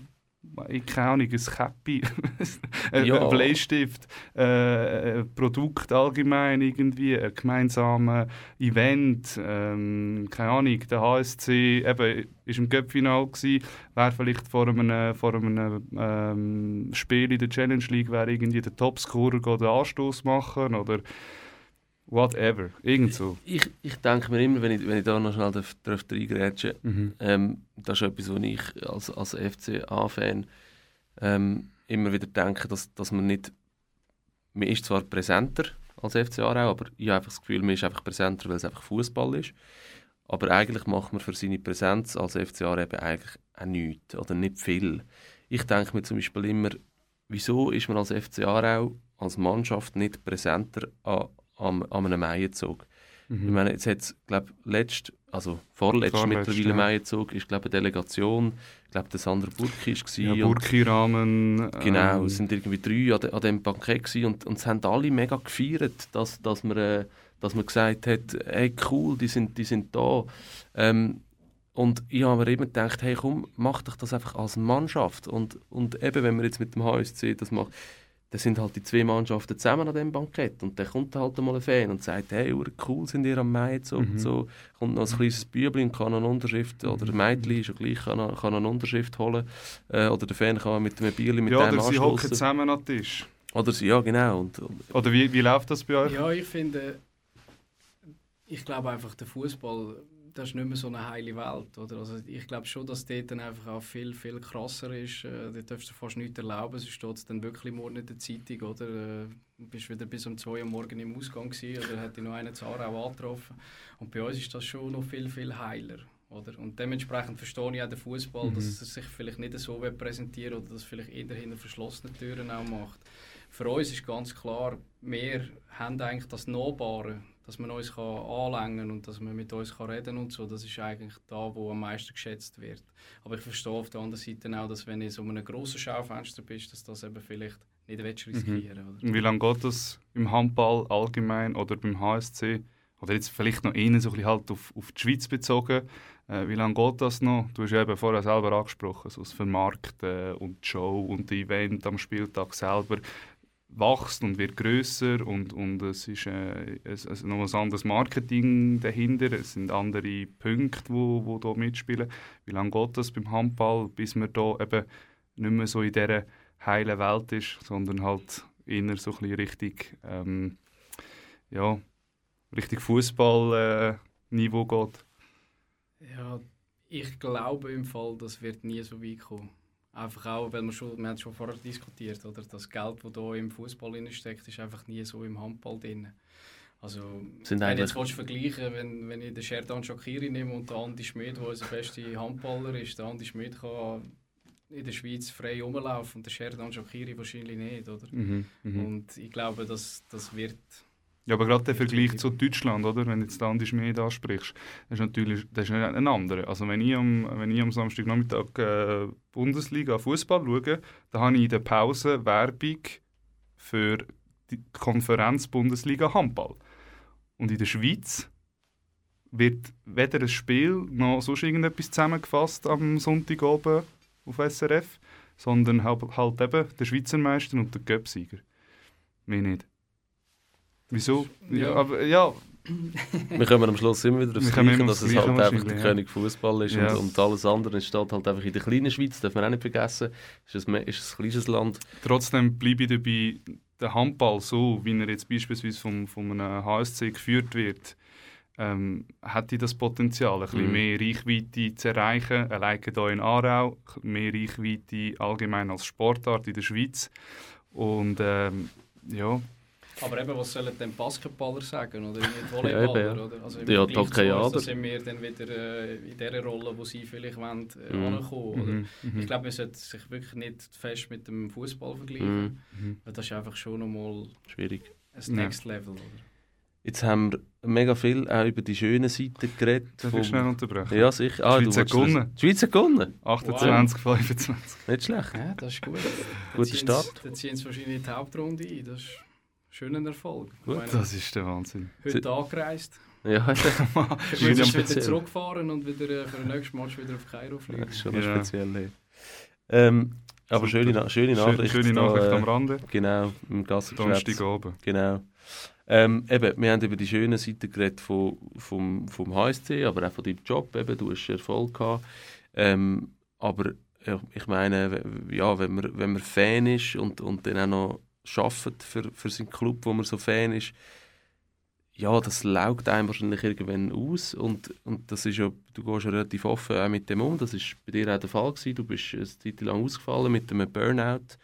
ich keine Ahnung, ein Käppi, ein ja. Bleistift, äh, ein Produkt allgemein irgendwie, ein gemeinsames Event, ähm, keine Ahnung, der HSC eben, ist im Cup-Final wäre vielleicht vor einem, vor einem ähm, Spiel in der Challenge League wäre irgendwie der Topscorer den Anstoß machen oder Whatever, irgend so. Ich, ich denke mir immer, wenn ich, wenn ich da noch schnell darf, darf reingrätschen mhm. ähm, das ist etwas, was ich als, als FCA-Fan ähm, immer wieder denke, dass, dass man nicht, man ist zwar präsenter als FCA auch, aber ich habe einfach das Gefühl, man ist einfach präsenter, weil es einfach Fußball ist. Aber eigentlich macht man für seine Präsenz als FCA eben eigentlich auch nichts oder nicht viel. Ich denke mir zum Beispiel immer, wieso ist man als FCA auch als Mannschaft nicht präsenter an an, an einem Maienzug. Mhm. Ich meine, jetzt hat es, glaube letzt, also vorletzt, vorletzt mittlerweile ja. Maienzug, ist glaube eine Delegation, ich glaube der Sandra Burki war. Ja, Burki-Rahmen. Genau, ähm, es sind irgendwie drei an, an diesem gewesen und, und es haben alle mega gefeiert, dass, dass, man, äh, dass man gesagt hat, hey cool, die sind, die sind da. Ähm, und ich habe mir eben gedacht, hey komm, mach doch das einfach als Mannschaft. Und, und eben, wenn man jetzt mit dem HSC das macht, dann sind halt die zwei Mannschaften zusammen an diesem Bankett und dann kommt halt mal ein Fan und sagt, hey, cool sind ihr am Mai so mhm. so. Kommt noch ein kleines Bübli und kann eine Unterschrift, mhm. oder ein Mädchen ist ja gleich, kann, kann eine Unterschrift holen äh, oder der Fan kann mit einem Bierli mit ja, dem Ja, oder sie hocken zusammen an den Tisch. Oder sie, ja genau. Und, und oder wie, wie läuft das bei euch? Ja, ich finde, ich glaube einfach, der Fußball das ist nicht mehr so eine heile Welt. Oder? Also ich glaube schon, dass dort dann einfach auch viel, viel krasser ist. Äh, dort darfst du fast nichts erlauben, sonst steht es dann wirklich morgen in der Zeitung. Oder? Äh, du bist wieder bis um 2 Uhr morgen im Ausgang gewesen, oder hätte noch einen zu auch angetroffen. Und bei uns ist das schon noch viel, viel heiler. Oder? Und dementsprechend verstehe ich auch den Fußball, mhm. dass er sich vielleicht nicht so präsentiert oder das vielleicht eher hinter verschlossenen Türen auch macht. Für uns ist ganz klar, wir haben eigentlich das Nahbare dass man uns kann anlängen und dass man mit uns kann reden und so, das ist eigentlich da, wo am meisten geschätzt wird. Aber ich verstehe auf der anderen Seite auch, dass wenn du so einem grossen Schaufenster bist, dass das eben vielleicht nicht riskieren mhm. Wie lange geht das im Handball allgemein oder beim HSC? Oder jetzt vielleicht noch innen so ein bisschen halt auf, auf die Schweiz bezogen. Äh, wie lange geht das noch? Du hast ja eben vorher selber angesprochen, so das Vermarkten und die Show und die Event am Spieltag selber wächst und wird größer und, und es ist äh, es, es noch ein anderes Marketing dahinter, es sind andere Punkte, wo, wo da mitspielen. Wie lange geht das beim Handball, bis man da eben nicht mehr so in dieser heilen Welt ist, sondern halt eher so ein bisschen richtig, ähm, ja, richtig Fußballniveau äh, geht? Ja, ich glaube im Fall, das wird nie so weit kommen. Einfach auch, weil wir schon, wir haben schon vorher diskutiert, oder? Das Geld, das hier im Fußball steckt, ist einfach nie so im Handball drin. Also, Sind wenn jetzt willst vergleichen, wenn, wenn ich den Sherdan Shakiri nehme und den Andi Schmid, der unser bester Handballer ist, der Andi Schmid kann in der Schweiz frei rumlaufen und der Sheridan Shakiri wahrscheinlich nicht, oder? Mhm, mhm. Und ich glaube, dass das wird... Ja, aber gerade der Vergleich zu Deutschland, oder? wenn du jetzt Andi Schmid ansprichst, das ist natürlich das ist ein anderer. Also wenn ich am, wenn ich am Samstagnachmittag äh, Bundesliga Fußball schaue, dann habe ich in der Pause Werbung für die Konferenz Bundesliga Handball. Und in der Schweiz wird weder ein Spiel noch sonst irgendetwas zusammengefasst am Sonntag oben auf SRF, sondern halt, halt eben der Schweizer Meister und der Göpsieger. Mehr nicht. Wieso? Ja, Ja. aber ja, Wir kommen am Schluss immer wieder aufs Gleiche, dass es halt einfach der wahrscheinlich, König Fußball ist Ja. und, und alles andere entsteht halt einfach in der kleinen Schweiz, darf man auch nicht vergessen. Ist ein, ist ein kleines Land. trotzdem bleibe ich dabei, der Handball so, wie er jetzt beispielsweise vom, von einem HSC geführt wird, ähm, hätte das Potenzial, ein bisschen Mhm. mehr Reichweite zu erreichen. Alleine hier in Aarau, mehr Reichweite allgemein als Sportart in der Schweiz. Und ähm, ja, Aber eben, was sollen denn Basketballer sagen oder nicht Ja, Volleyballer? eben, ja. oder? Also im Ja, Vergleich zu Hockeyjaner. uns, Da sind wir dann wieder äh, in der Rolle, wo sie vielleicht wollen, äh, Mhm. ankommen. Oder? mhm, Ich mhm, glaube, man sollte sich wirklich nicht fest mit dem Fußball vergleichen. Mhm. mhm. Weil das ist einfach schon nochmal Schwierig. ein Ja. Next Level. Oder? Jetzt haben wir mega viel auch über die schönen Seiten geredet. Darf vom- ich schnell unterbrechen? Ja, sicher. Ah, Die du Schweiz hat wolltest das- gewonnen. Die Schweiz hat gewonnen. 28, 25. Nicht schlecht. Ja, das ist gut. Guter Start. Dann ziehen sie wahrscheinlich in die Hauptrunde ein. Das ist ein schöner Erfolg. Gut, meine, Das ist der Wahnsinn. heute angereist. Ja, Ich bin jetzt wieder speziell. zurückfahren und wieder äh, für den nächsten Match wieder auf Kairo fliegen. das ist schon Ja. speziell. hey. Ähm, aber schöne, Na- schöne Schön, Nachricht. schöne da, Nachricht äh, am Rande. Genau, im Gassengeschwätz. Donnerstag oben. Genau. Ähm, eben, wir haben über die schönen Seiten geredet von, vom, vom HSC, aber auch von deinem Job. Eben, du hast Erfolg gehabt. Ähm, aber ja, ich meine, ja, wenn, man, wenn man Fan ist und, und dann auch noch arbeitet für, für seinen Club, wo man so Fan ist, ja, das laugt einem wahrscheinlich irgendwann aus. Und, und das ist ja, du gehst ja relativ offen auch mit dem um. Das ist bei dir auch der Fall gewesen. Du bist eine Zeit lang ausgefallen mit einem Burnout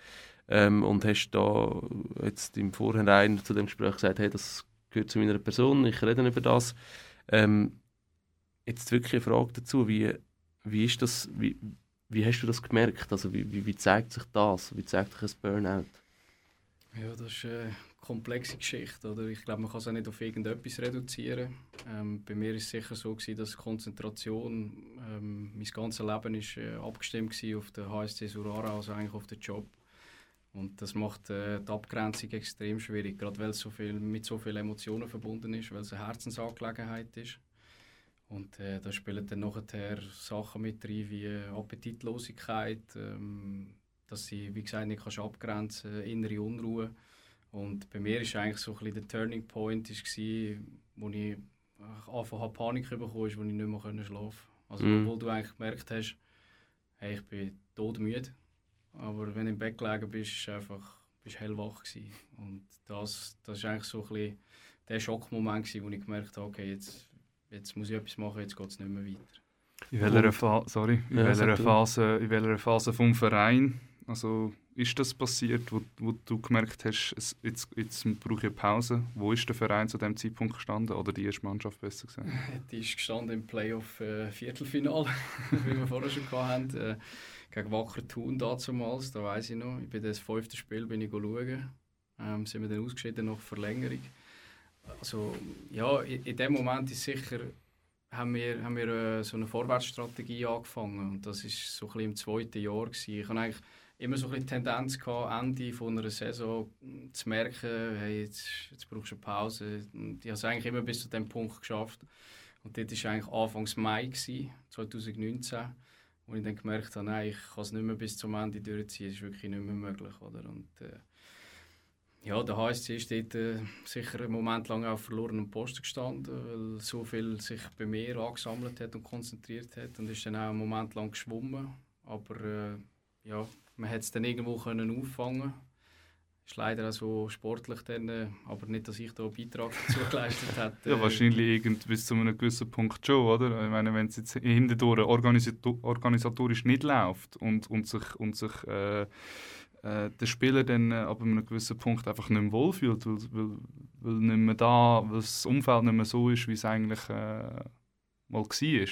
ähm, und hast da jetzt im Vorhinein zu dem Gespräch gesagt, hey, das gehört zu meiner Person, ich rede über das. Ähm, jetzt wirklich eine Frage dazu, wie, wie ist das, wie, wie hast du das gemerkt? Also wie, wie, wie zeigt sich das? Wie zeigt sich ein Burnout? Ja, das ist eine komplexe Geschichte. Oder? Ich glaube, man kann es auch nicht auf irgendetwas reduzieren. Ähm, bei mir war es sicher so, gewesen, dass Konzentration, ähm, mein ganzes Leben ist, äh, abgestimmt war auf den HSC Surara, also eigentlich auf den Job. Und das macht äh, die Abgrenzung extrem schwierig, gerade weil es so viel, mit so vielen Emotionen verbunden ist, weil es eine Herzensangelegenheit ist. Und äh, da spielen dann nachher Sachen mit rein wie Appetitlosigkeit, ähm, dass sie, wie gesagt, nicht kannst abgrenzen innere Unruhe. Und bei mir ist eigentlich so ein bisschen der Turning Point, ist gewesen, wo ich angefangen habe, Panik bekommen ist, wo ich nicht mehr schlafen konnte. Also, Mhm. obwohl du eigentlich gemerkt hast, hey, ich bin todmüde. Aber wenn du im Bett gelegen bist, bist du einfach bist hellwach gewesen. Und das, das ist eigentlich so ein bisschen der Schockmoment gewesen, wo ich gemerkt habe, okay, jetzt, jetzt muss ich etwas machen, jetzt geht es nicht mehr weiter. In welcher, Fa sorry, in Ja, welcher. Phase, in welcher Phase vom Verein also, ist das passiert, wo, wo du gemerkt hast, es, jetzt, jetzt brauche ich eine Pause? Wo ist der Verein zu dem Zeitpunkt gestanden? Oder die erste Mannschaft besser gesagt? Die ist gestanden im Playoff-Viertelfinale, wie wir vorher schon hatten, äh, gegen Wacker Thun damals, da weiß ich noch. Ich bin das fünfte Spiel bin ich schauen. Ähm, sind wir dann ausgeschieden nach Verlängerung. Also ja, in, in dem Moment ist sicher, haben wir, haben wir äh, so eine Vorwärtsstrategie angefangen und das ist so ein im zweiten Jahr gewesen. Ich habe eigentlich immer so ein die Tendenz gehabt, Ende von einer Saison zu merken, hey, jetzt, jetzt brauchst du eine Pause. Und ich habe es eigentlich immer bis zu dem Punkt geschafft. Und dort war eigentlich Anfangs Mai, gewesen, 2019, wo ich dann gemerkt habe, nein, ich kann es nicht mehr bis zum Ende durchziehen, es ist wirklich nicht mehr möglich. Oder? Und, äh, ja, der HSC ist dort äh, sicher einen Moment lang auf verlorenem Posten gestanden, weil so viel sich bei mir angesammelt hat und konzentriert hat und ist dann auch einen Moment lang geschwommen. Aber äh, ja, man hat es dann irgendwo können auffangen ist leider auch so sportlich dann, äh, aber nicht, dass ich da einen Beitrag dazu geleistet hätte. Ja, wahrscheinlich irgend bis zu einem gewissen Punkt schon, oder? Ich meine, wenn es jetzt hindurch organisato organisatorisch nicht läuft und, und sich, und sich äh, äh, der Spieler dann äh, ab einem gewissen Punkt einfach nicht mehr wohlfühlt, weil, weil, weil, nicht mehr da, weil das Umfeld nicht mehr so ist, wie es eigentlich äh, mal war,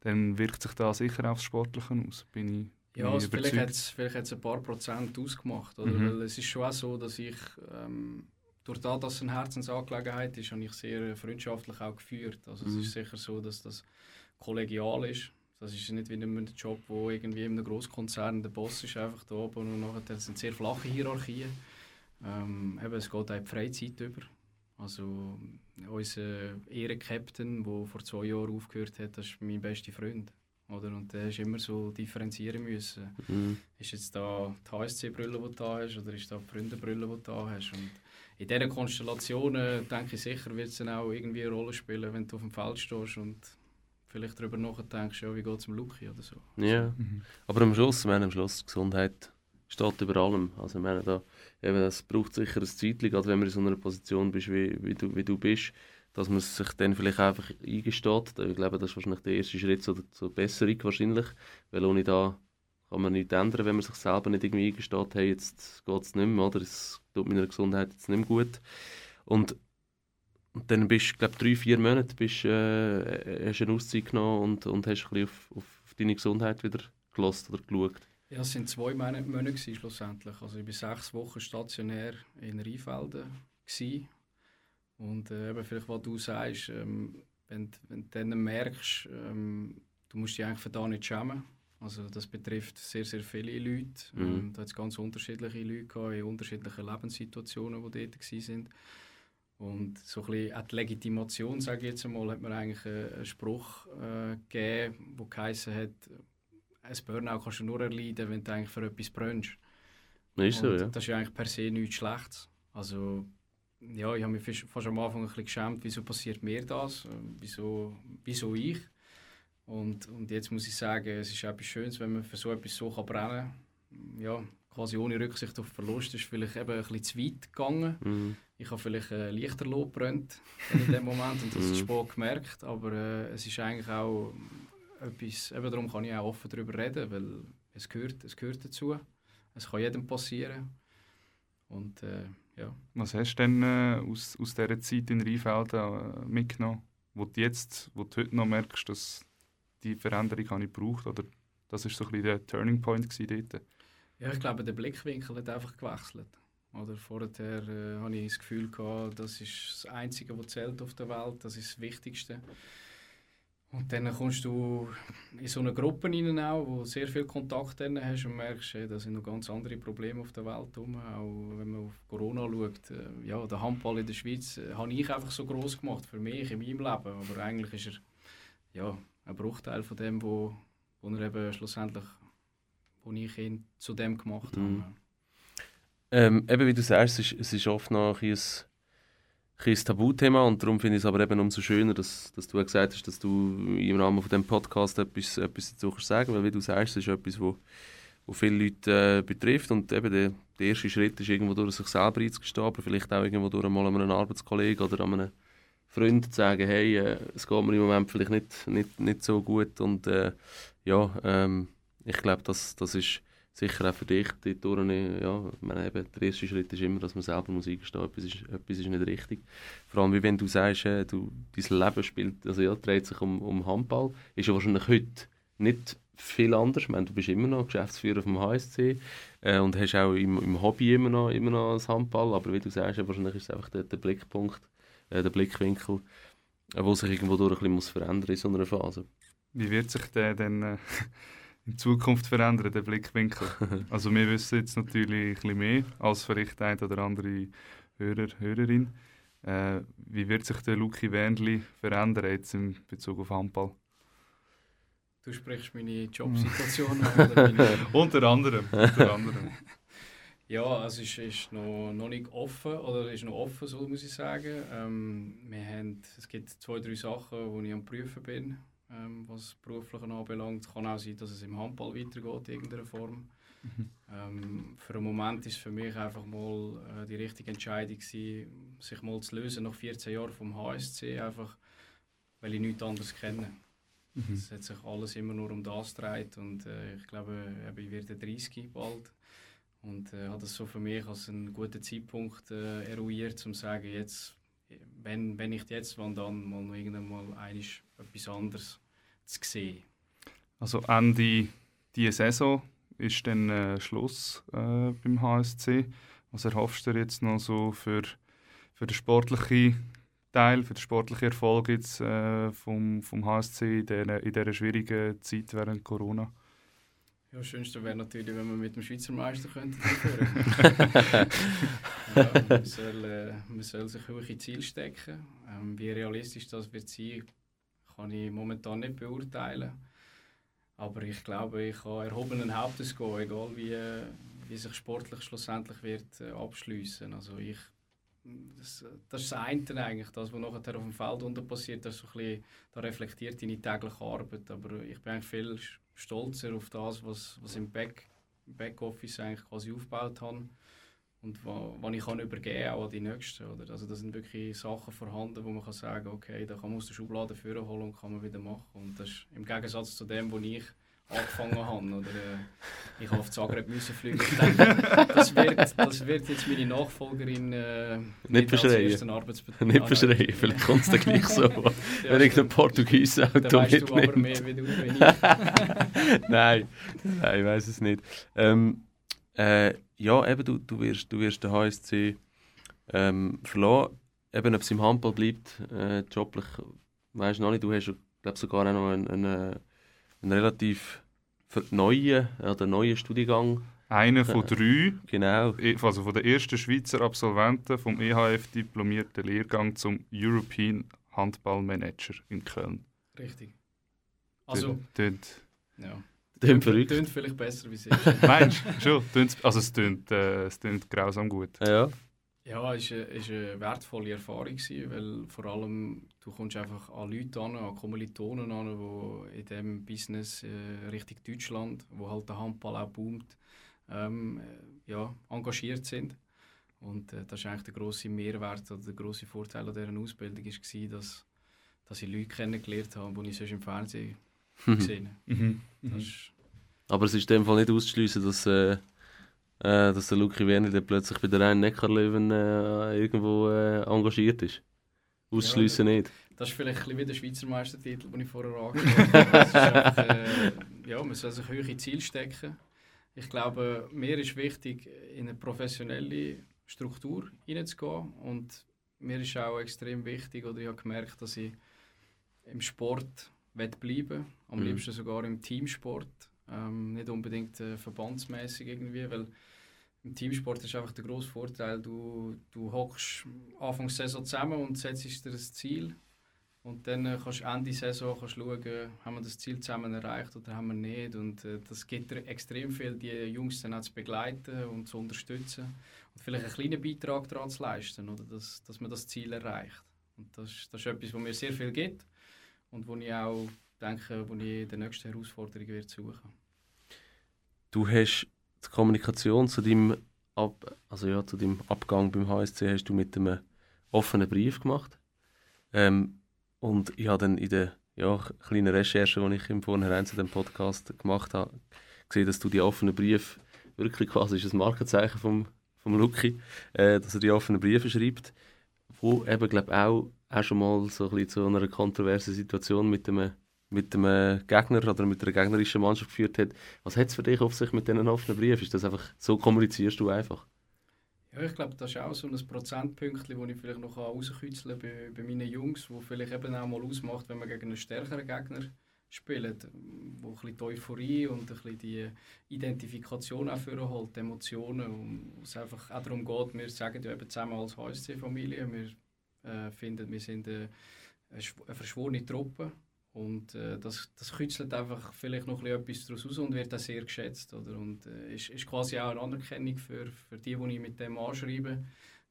dann wirkt sich da sicher aufs Sportliche aus, bin ich Ja, also vielleicht hat es vielleicht ein paar Prozent ausgemacht. Oder? Mhm. Weil es ist schon auch so, dass ich, ähm, durch das, dass es eine Herzensangelegenheit ist, habe ich sehr freundschaftlich auch geführt. Also mhm. es ist sicher so, dass das kollegial ist. Das ist nicht wie ein Job, wo irgendwie in einem Großkonzern der Boss ist einfach da oben und nachher sind sehr flache Hierarchien. Ähm, eben, es geht auch die Freizeit über. Also unser Ehrenkapitän, der vor zwei Jahren aufgehört hat, das ist mein bester Freund. Oder? Und der ist immer so differenzieren müssen. Mhm. Ist jetzt da die HSC-Brille, die du da hast, oder ist da die Freundebrille, die du da hast? Und in diesen Konstellationen, denke ich sicher, wird es dann auch irgendwie eine Rolle spielen, wenn du auf dem Feld stehst und vielleicht darüber nachdenkst, ja, wie geht es dem Luki oder so. Ja, mhm. aber am Schluss, meine, am Schluss, Gesundheit steht über allem. Also ich meine, da, eben, es braucht sicher ein Zeitchen, gerade wenn man in so einer Position bist, wie, wie, du, wie du bist, dass man sich dann vielleicht einfach eingesteht. Ich glaube, das ist wahrscheinlich der erste Schritt zur, zur Besserung wahrscheinlich, weil ohne da kann man nichts ändern, wenn man sich selber nicht irgendwie eingesteht, hey, jetzt geht es nicht mehr, oder es tut meiner Gesundheit jetzt nicht mehr gut. Und, und dann bist du, glaube drei, vier Monate bist, äh, hast eine Auszeit genommen und, und hast ein bisschen auf, auf deine Gesundheit wieder gelost oder geschaut. Ja, es waren zwei Monate, Monate schlussendlich. Also ich war sechs Wochen stationär in Rheinfelden. Und äh, eben vielleicht, was du sagst, ähm, wenn, wenn du dann merkst, ähm, du musst dich eigentlich für da nicht schämen. Also das betrifft sehr, sehr viele Leute. Mhm. Ähm, da hat es ganz unterschiedliche Leute gehabt, in unterschiedlichen Lebenssituationen, die dort waren. Und so ein bisschen auch die Legitimation, sage ich jetzt einmal, hat mir eigentlich einen Spruch äh, gegeben, der geheißen hat, ein Burnout kannst du nur erleiden, wenn du eigentlich für etwas brennst. Ist so, ja. Das ist ja eigentlich per se nichts Schlechtes. Also, ja, ich habe mich fast am Anfang ein bisschen geschämt, wieso passiert mir das, wieso, wieso ich. Und, und jetzt muss ich sagen, es ist etwas Schönes, wenn man für so etwas so kann brennen kann. Ja, quasi ohne Rücksicht auf Verlust ist vielleicht eben ein bisschen zu weit gegangen. Mhm. Ich habe vielleicht ein Lichterloh brennt in dem Moment und das ist mhm. spät gemerkt, aber äh, es ist eigentlich auch etwas, eben darum kann ich auch offen darüber reden, weil es gehört, es gehört dazu. Es kann jedem passieren. Und, äh, ja. Was hast du denn äh, aus, aus dieser Zeit in Rheinfelden äh, mitgenommen, wo du jetzt, wo du heute noch merkst, dass die Veränderung habe ich gebraucht oder das ist so ein bisschen der Turning Point dort? Ja, ich glaube, der Blickwinkel hat einfach gewechselt. Oder vorher äh, hatte ich das Gefühl, gehabt, das ist das Einzige, was zählt auf der Welt, das ist das Wichtigste. Und dann kommst du in so eine Gruppe rein, auch, wo sehr viel Kontakt hast und merkst, hey, da sind noch ganz andere Probleme auf der Welt herum. Auch wenn man auf Corona schaut. Äh, ja, der Handball in der Schweiz äh, habe ich einfach so groß gemacht für mich in meinem Leben. Aber eigentlich ist er ja, ein Bruchteil von dem, wo, wo er eben schlussendlich, wo ich ihn zu dem gemacht habe. Mhm. Ähm, eben wie du sagst, es ist, es ist oft noch ein ein Tabuthema und darum finde ich es aber eben umso schöner, dass, dass du gesagt hast, dass du im Rahmen von dem Podcast etwas, etwas dazu sagen weil wie du sagst, es ist etwas, wo, wo viele Leute äh, betrifft und eben der, der erste Schritt ist irgendwo durch sich selber einzugestehen, aber vielleicht auch irgendwo durch mal einem Arbeitskollegen oder einem Freund zu sagen, hey, äh, es geht mir im Moment vielleicht nicht, nicht, nicht so gut und äh, ja, ähm, ich glaube, das, das ist sicher auch für dich dort nicht, ja, meine, eben, der erste Schritt ist immer, dass man selber muss eingestehen, etwas ist, etwas ist nicht richtig. Vor allem, wenn du sagst, äh, du, dein Leben spielt, also ja, dreht sich um, um Handball, ist ja wahrscheinlich heute nicht viel anders. Ich meine, du bist immer noch Geschäftsführer vom HSC äh, und hast auch im, im Hobby immer noch, immer noch das Handball, aber wie du sagst, wahrscheinlich ist es einfach der, der Blickpunkt, äh, der Blickwinkel, äh, wo sich irgendwo durch ein bisschen muss verändern in so einer Phase. Wie wird sich der denn äh, in Zukunft verändern, der Blickwinkel. also wir wissen jetzt natürlich ein bisschen mehr als vielleicht ein oder andere Hörer, Hörerin. Äh, wie wird sich der Luki Wendli verändern jetzt in Bezug auf Handball? Du sprichst meine Jobsituation an. unter anderem. Unter anderem. ja, es ist, ist noch, noch nicht offen, oder ist noch offen, so muss ich sagen. Ähm, wir haben, es gibt zwei, drei Sachen, wo ich am Prüfen bin ähm, was beruflich anbelangt. Es kann auch sein, dass es im Handball weitergeht in irgendeiner Form. Mhm. Ähm, für einen Moment ist für mich einfach mal äh, die richtige Entscheidung gewesen, sich mal zu lösen nach 14 Jahren vom HSC, einfach weil ich nichts anderes kenne. Mhm. Es hat sich alles immer nur um das gedreht und äh, ich glaube, ich werde 30 bald und äh, habe das so für mich als einen guten Zeitpunkt äh, eruiert, um zu sagen, jetzt wenn, wenn nicht jetzt, wann dann mal noch irgendwann mal etwas anderes zu sehen. Also Ende dieser Saison ist dann äh, Schluss äh, beim HSC. Was erhoffst du jetzt noch so für, für den sportlichen Teil, für den sportlichen Erfolg jetzt, äh, vom, vom HSC in dieser schwierigen Zeit während Corona? Ja, das Schönste wäre natürlich, wenn wir mit dem Schweizer Meister könnten. ja, man, soll, äh, man soll sich hohe Ziele stecken. Ähm, wie realistisch das wird sein, kann ich momentan nicht beurteilen. Aber ich glaube, ich kann erhobenen Hauptes gehen, egal wie, wie sich sportlich schlussendlich wird äh, abschließen. Also ich, das, das ist das eine eigentlich, das, was nachher auf dem Feld unter passiert, das, so ein bisschen, das reflektiert deine tägliche Arbeit. Aber ich bin eigentlich viel stolzer auf das, was, was im Back, Backoffice eigentlich quasi aufgebaut habe und was ich kann übergeben auch an die Nächsten. Oder? Also da sind wirklich Sachen vorhanden, wo man kann sagen okay, da kann man aus der Schublade führen holen und kann man wieder machen. Und das ist im Gegensatz zu dem, wo ich angefangen habe. Oder, äh, ich auf Zagreb müssen fliegen. Das wird, das wird jetzt meine Nachfolgerin äh, nicht verschreien. Nicht verschreien, vielleicht kommt es dann gleich so. ja, Wenn ich ein Portugies Auto dann weißt du aber mehr wie du, wenn ich. Nein, nein, ich weiß es nicht. Ähm, äh, ja, eben, du, du, wirst, du wirst den HSC ähm, verloren. Eben, ob es im Handball bleibt, äh, joblich, weißt du noch nicht. Du hast, glaube sogar auch noch einen, einen, einen relativ neuen, oder neuen Studiengang. Einer von drei. Genau. E, also von den ersten Schweizer Absolventen vom EHF diplomierten Lehrgang zum European Handballmanager in Köln. Richtig. Also. Tönt. Ja. Tönt verrückt. Tönt vielleicht besser, wie es ist. Meinst du? Schon. Also es tönt, äh, es tönt grausam gut. Ja. Ja, es war eine, eine wertvolle Erfahrung, gewesen, weil vor allem du kommst einfach an Leute an, an Kommilitonen an, die in diesem Business äh, Richtung Deutschland, wo halt der Handball auch boomt, ähm, äh, ja, engagiert sind. Und äh, das ist eigentlich der grosse Mehrwert oder der grosse Vorteil an dieser Ausbildung war, dass, dass ich Leute kennengelernt habe, die ich sonst im Fernsehen gesehen mhm. mhm. Aber es ist in dem Fall nicht auszuschließen, dass, äh, äh, dass der Luki Werner dann plötzlich bei der rhein Neckarlöwen äh, irgendwo äh, engagiert ist. Ausschließen ja, nicht. Das ist vielleicht ein wie der Schweizer Meistertitel, den ich vorher angesprochen habe. äh, ja, man soll sich höhere Ziele stecken. Ich glaube, mir ist wichtig, in eine professionelle Struktur hineinzugehen. Und mir ist auch extrem wichtig, oder ich habe gemerkt, dass ich im Sport bleiben Am mhm. liebsten sogar im Teamsport. Ähm, nicht unbedingt äh, verbandsmäßig irgendwie, weil im Teamsport ist einfach der grosse Vorteil, du, du hockst Anfang Saison zusammen und setzt dir das Ziel. Und dann äh, kannst du Ende Saison kannst schauen, haben wir das Ziel zusammen erreicht oder haben wir nicht. Und äh, das gibt dir extrem viel, die Jungs dann auch zu begleiten und zu unterstützen. Und vielleicht einen kleinen Beitrag daran zu leisten, oder dass, dass man das Ziel erreicht. Und das, das ist etwas, was mir sehr viel gibt und wo ich auch denke, wo ich die nächste Herausforderung wird suchen. Du hast die Kommunikation zu deinem, Ab also ja, zu deinem Abgang beim HSC hast du mit einem offenen Brief gemacht. Ähm, und ich habe dann in der ja, kleinen Recherche, die ich im Vorhinein zu dem Podcast gemacht habe, gesehen, dass du die offenen Brief wirklich quasi ist ein Markenzeichen vom, vom Lucky, äh, dass er die offenen Briefe schreibt, wo eben glaube auch auch schon mal so ein bisschen zu einer kontroversen Situation mit einem, mit einem Gegner oder mit einer gegnerischen Mannschaft geführt hat. Was hat es für dich auf sich mit diesen offenen Briefen? Ist das einfach, so kommunizierst du einfach? Ja, ich glaube, das ist auch so ein Prozentpünktchen, das ich vielleicht noch rauskitzeln kann bei, bei meinen Jungs, wo vielleicht eben auch mal ausmacht, wenn man gegen einen stärkeren Gegner spielt, wo ein bisschen die Euphorie und ein bisschen die Identifikation auch holt, die Emotionen, wo es einfach auch darum geht, wir sagen ja eben zusammen als HSC-Familie, wir äh, finden, wir sind eine, eine verschworene Truppe. Und äh, das, das kützelt einfach vielleicht noch etwas daraus aus und wird auch sehr geschätzt. Oder? Und äh, ist, ist quasi auch eine Anerkennung für, für die, die ich mit dem anschreibe,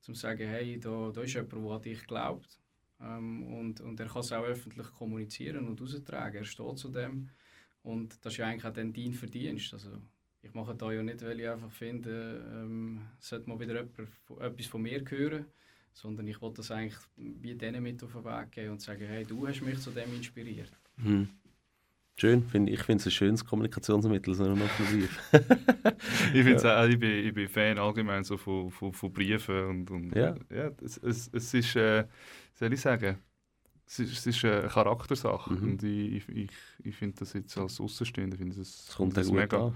um zu sagen, hey, da, da ist jemand, der an dich glaubt. Ähm, und, und er kann es auch öffentlich kommunizieren und austragen. Er steht zu dem. Und das ist ja eigentlich auch dann dein Verdienst. Also, ich mache da ja nicht, weil ich einfach finde, ähm, sollte mal wieder jemand, etwas von mir hören sondern ich wollte das eigentlich wie denen mit auf den Weg geben und sagen, hey, du hast mich zu dem inspiriert. Hm. Schön, find, ich finde es ein schönes Kommunikationsmittel, so ein Brief. ich, find's ja. auch, ich, bin, ich bin Fan allgemein so von, von, von Briefen und, und ja. ja es, es, es ist, äh, soll ich sagen, es ist, es ist eine Charaktersache mhm. und ich, ich, ich finde das jetzt als Außenstehender, finde das, das kommt das mega. An.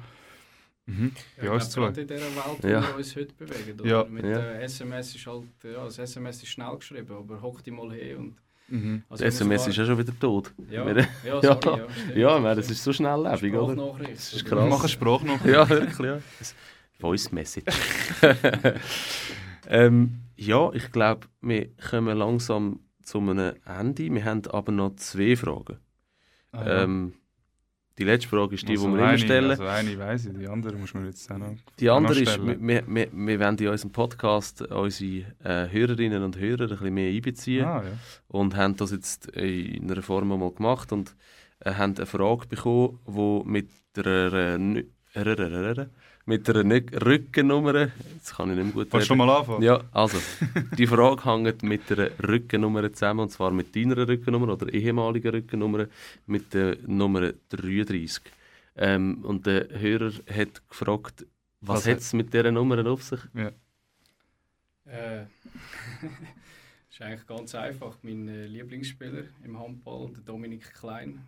Mhm. Ja, zwei. glaube, gerade in dieser Welt, wo Ja. wir uns heute bewegen. Oder? Ja. Mit Ja. der SMS ist halt, ja, das SMS ist schnell geschrieben, aber hock dich mal hin und... Mhm. Also Das SMS ist ja schon wieder tot. Ja, Wir- ja, Ja. sorry, ja. stimmt. Ja, ich meine, das ist so schnelllebig, oder? Sprachnachricht, Das ist oder? krass. Mach eine Sprache Ja, wirklich, ja. Voice Message. ähm, ja, ich glaube, wir kommen langsam zu einem Ende. Wir haben aber noch zwei Fragen. Ah, ja. Ähm, die letzte Frage ist die, Also die wir immer eine- stellen. Also eine weiss ich, die andere muss man jetzt auch noch... Die andere ist, stellen. wir, wir, wir wollen in unserem Podcast unsere äh, Hörerinnen und Hörer ein bisschen mehr einbeziehen Ah, ja. und haben das jetzt in einer Form mal gemacht und äh, haben eine Frage bekommen, die mit einer, äh, mit einer Rückennummer, jetzt kann ich nicht mehr gut Willst du schon mal anfangen? Ja, also, die Frage hängt mit einer Rückennummer zusammen, und zwar mit deiner Rückennummer oder ehemaligen Rückennummer, mit der Nummer 33. Ähm, und der Hörer hat gefragt, was, Was hat es mit dieser Nummer auf sich? Äh, ist eigentlich ganz einfach. Mein äh, Lieblingsspieler im Handball, der Dominik Klein,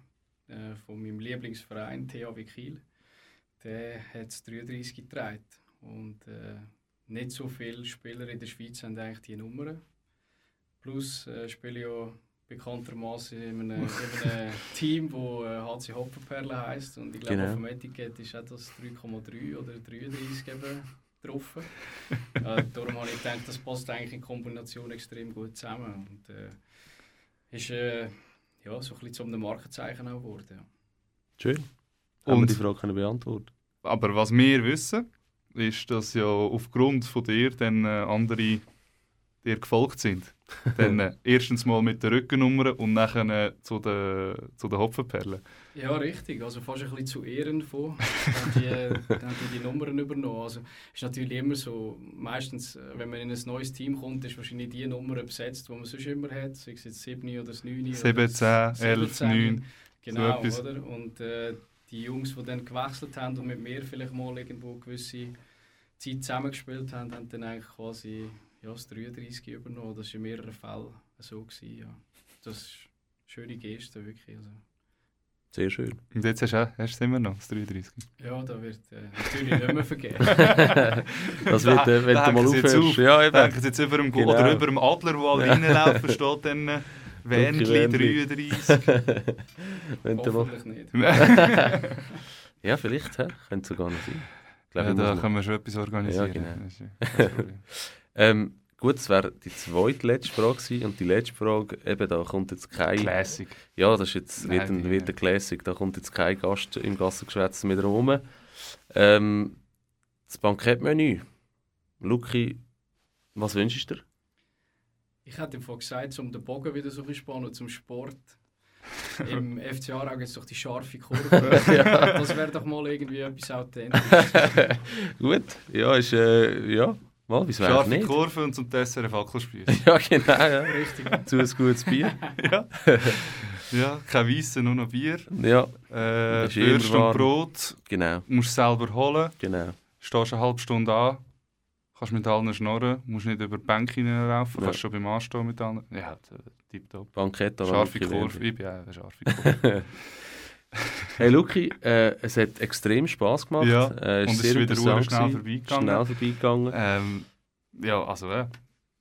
äh, von meinem Lieblingsverein THW Kiel, der hat es 33 getragen. Und äh, nicht so viele Spieler in der Schweiz haben eigentlich diese Nummern. Plus äh, spiele ich ja bekanntermaßen in einem, in einem Team, das HC Hoppenperle heisst. Und ich glaube, Genau. auf dem Etikett ist auch das 3,3 oder 33 eben drauf. äh, darum habe ich gedacht, das passt eigentlich in Kombination extrem gut zusammen. Und äh, ist äh, ja, so ein bisschen zu einem Markenzeichen auch geworden. Ja. Schön. Haben wir Und- die Frage können beantworten Aber was wir wissen, ist, dass ja aufgrund von dir dann äh, andere dir gefolgt sind. dann äh, erstens mal mit der Rückennummer und nachher äh, zu den, zu den Hopfenperlen. Ja, richtig. Also fast ein bisschen zu Ehren von. Dann die, dann haben die, die Nummern übernommen. Also ist natürlich immer so, meistens, äh, wenn man in ein neues Team kommt, ist wahrscheinlich die Nummer besetzt, die man sonst immer hat. Sei es jetzt 7 oder das 9 oder 7, das 10, 11, 17. 9. Genau, etwas. oder? Und äh, die Jungs, die dann gewechselt haben und mit mir vielleicht mal irgendwo eine gewisse Zeit zusammengespielt haben, haben dann eigentlich quasi ja, das 33 übernommen. Das war in mehreren Fällen so. Gewesen, ja. Das ist eine schöne Geste, wirklich. Also, Sehr schön. Und jetzt hast du, auch, hast du immer noch das 33. ja, da wird äh, natürlich nicht mehr vergeben. Das wird, äh, wenn Da du mal aufhörst. auf. Ja, eben. Denken Sie jetzt über dem, Genau. oder über dem Adler, der alle reinlaufen, steht dann äh, Wendli Wendli. 33. wenn. Hoffentlich nicht. Ja, vielleicht, hä? könnte sogar noch sein. Ich glaube, ja, da können wir schon etwas organisieren. Ja, genau. Das ist. Ähm, gut, das wäre die zweite letzte Frage gewesen. Und die letzte Frage, eben, da kommt jetzt kein... Classic. Ja, das ist jetzt Nein, wird ein, wird ein Classic. Da kommt jetzt kein Gast im Gassengeschwätz mehr rum. Ähm, das Bankettmenü. Luki, was wünschst du dir? Ich hätte Fall gesagt, um den Bogen wieder so spannen zum Sport. Im FC Aarau gibt es doch die scharfe Kurve. Das wäre doch mal irgendwie etwas Authentisches. Gut, ja, ist, äh, ja, mal, wieso Scharfe nicht? Kurve und zum Dessert ein Fackelspieß. Ja, genau, ja. Richtig. Zu ein gutes Bier. ja. ja, kein Weissen, nur noch Bier. Ja, Äh, Würst und. Brot genau, musst du selber holen. genau. Stehst eine halbe Stunde an. Kannst mit allen schnorren. Musst nicht über die Bänke hineinlaufen. Ja. Kannst schon beim Anstehen mit allen. Ja, äh, tipptopp. Bankett an Scharfe Kurve. Ich bin auch eine scharfe Kurve. Hey Luki, äh, es hat extrem Spass gemacht. Ja, äh, und es ist wieder schnell vorbeigegangen. Schnell vorbeigegangen. Ähm, ja, also äh,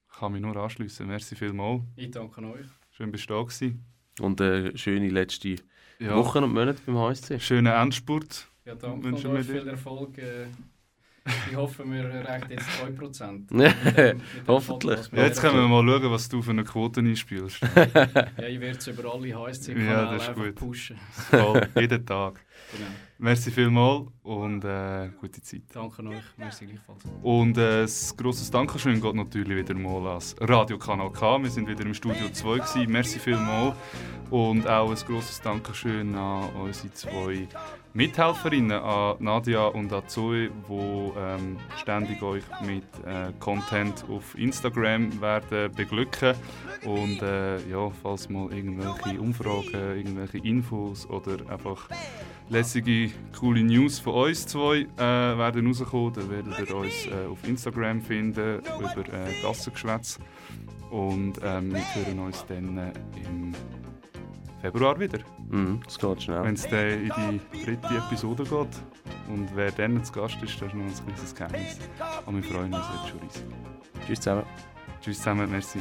ich kann mich nur anschließen. Merci vielmals. Ich danke euch. Schön bist du da gewesen. Und eine schöne letzte Ja. Wochen und Monate beim HSC. Schönen Endspurt. Ja, danke und euch dir. viel Erfolg. Äh, Ich hoffe, wir erreichen jetzt 2%. Ja, Mit dem- mit dem hoffentlich. Ja, jetzt können wir mal schauen, was du für eine Quote einspielst. Ja, ich werde es über alle Ja, HSC-Kanäle das ist einfach gut. pushen. Voll, jeden Tag. Genau. Merci vielmals und äh, gute Zeit. Danke euch. Merci gleichfalls. Und äh, ein grosses Dankeschön geht natürlich wieder mal ans Radiokanal K. Wir sind wieder im Studio 2 gewesen. Merci vielmals. Und auch ein grosses Dankeschön an unsere zwei Mithelferinnen, an Nadia und an Zoe, die ähm, ständig euch mit äh, Content auf Instagram werden beglücken. Und äh, ja, falls mal irgendwelche Umfragen, irgendwelche Infos oder einfach lässige, coole News von uns zwei äh, werden rauskommen. Dann werdet ihr uns äh, auf Instagram finden, über äh, Gassengeschwätz. Und ähm, wir hören uns dann äh, im Februar wieder, Mhm, das geht schnell. wenn es dann in die dritte Episode geht. Und wer dann zu Gast ist, das ist noch ein kleines Geheimnis. Aber wir freuen uns jetzt schon riesig. Tschüss zusammen. Tschüss zusammen, merci.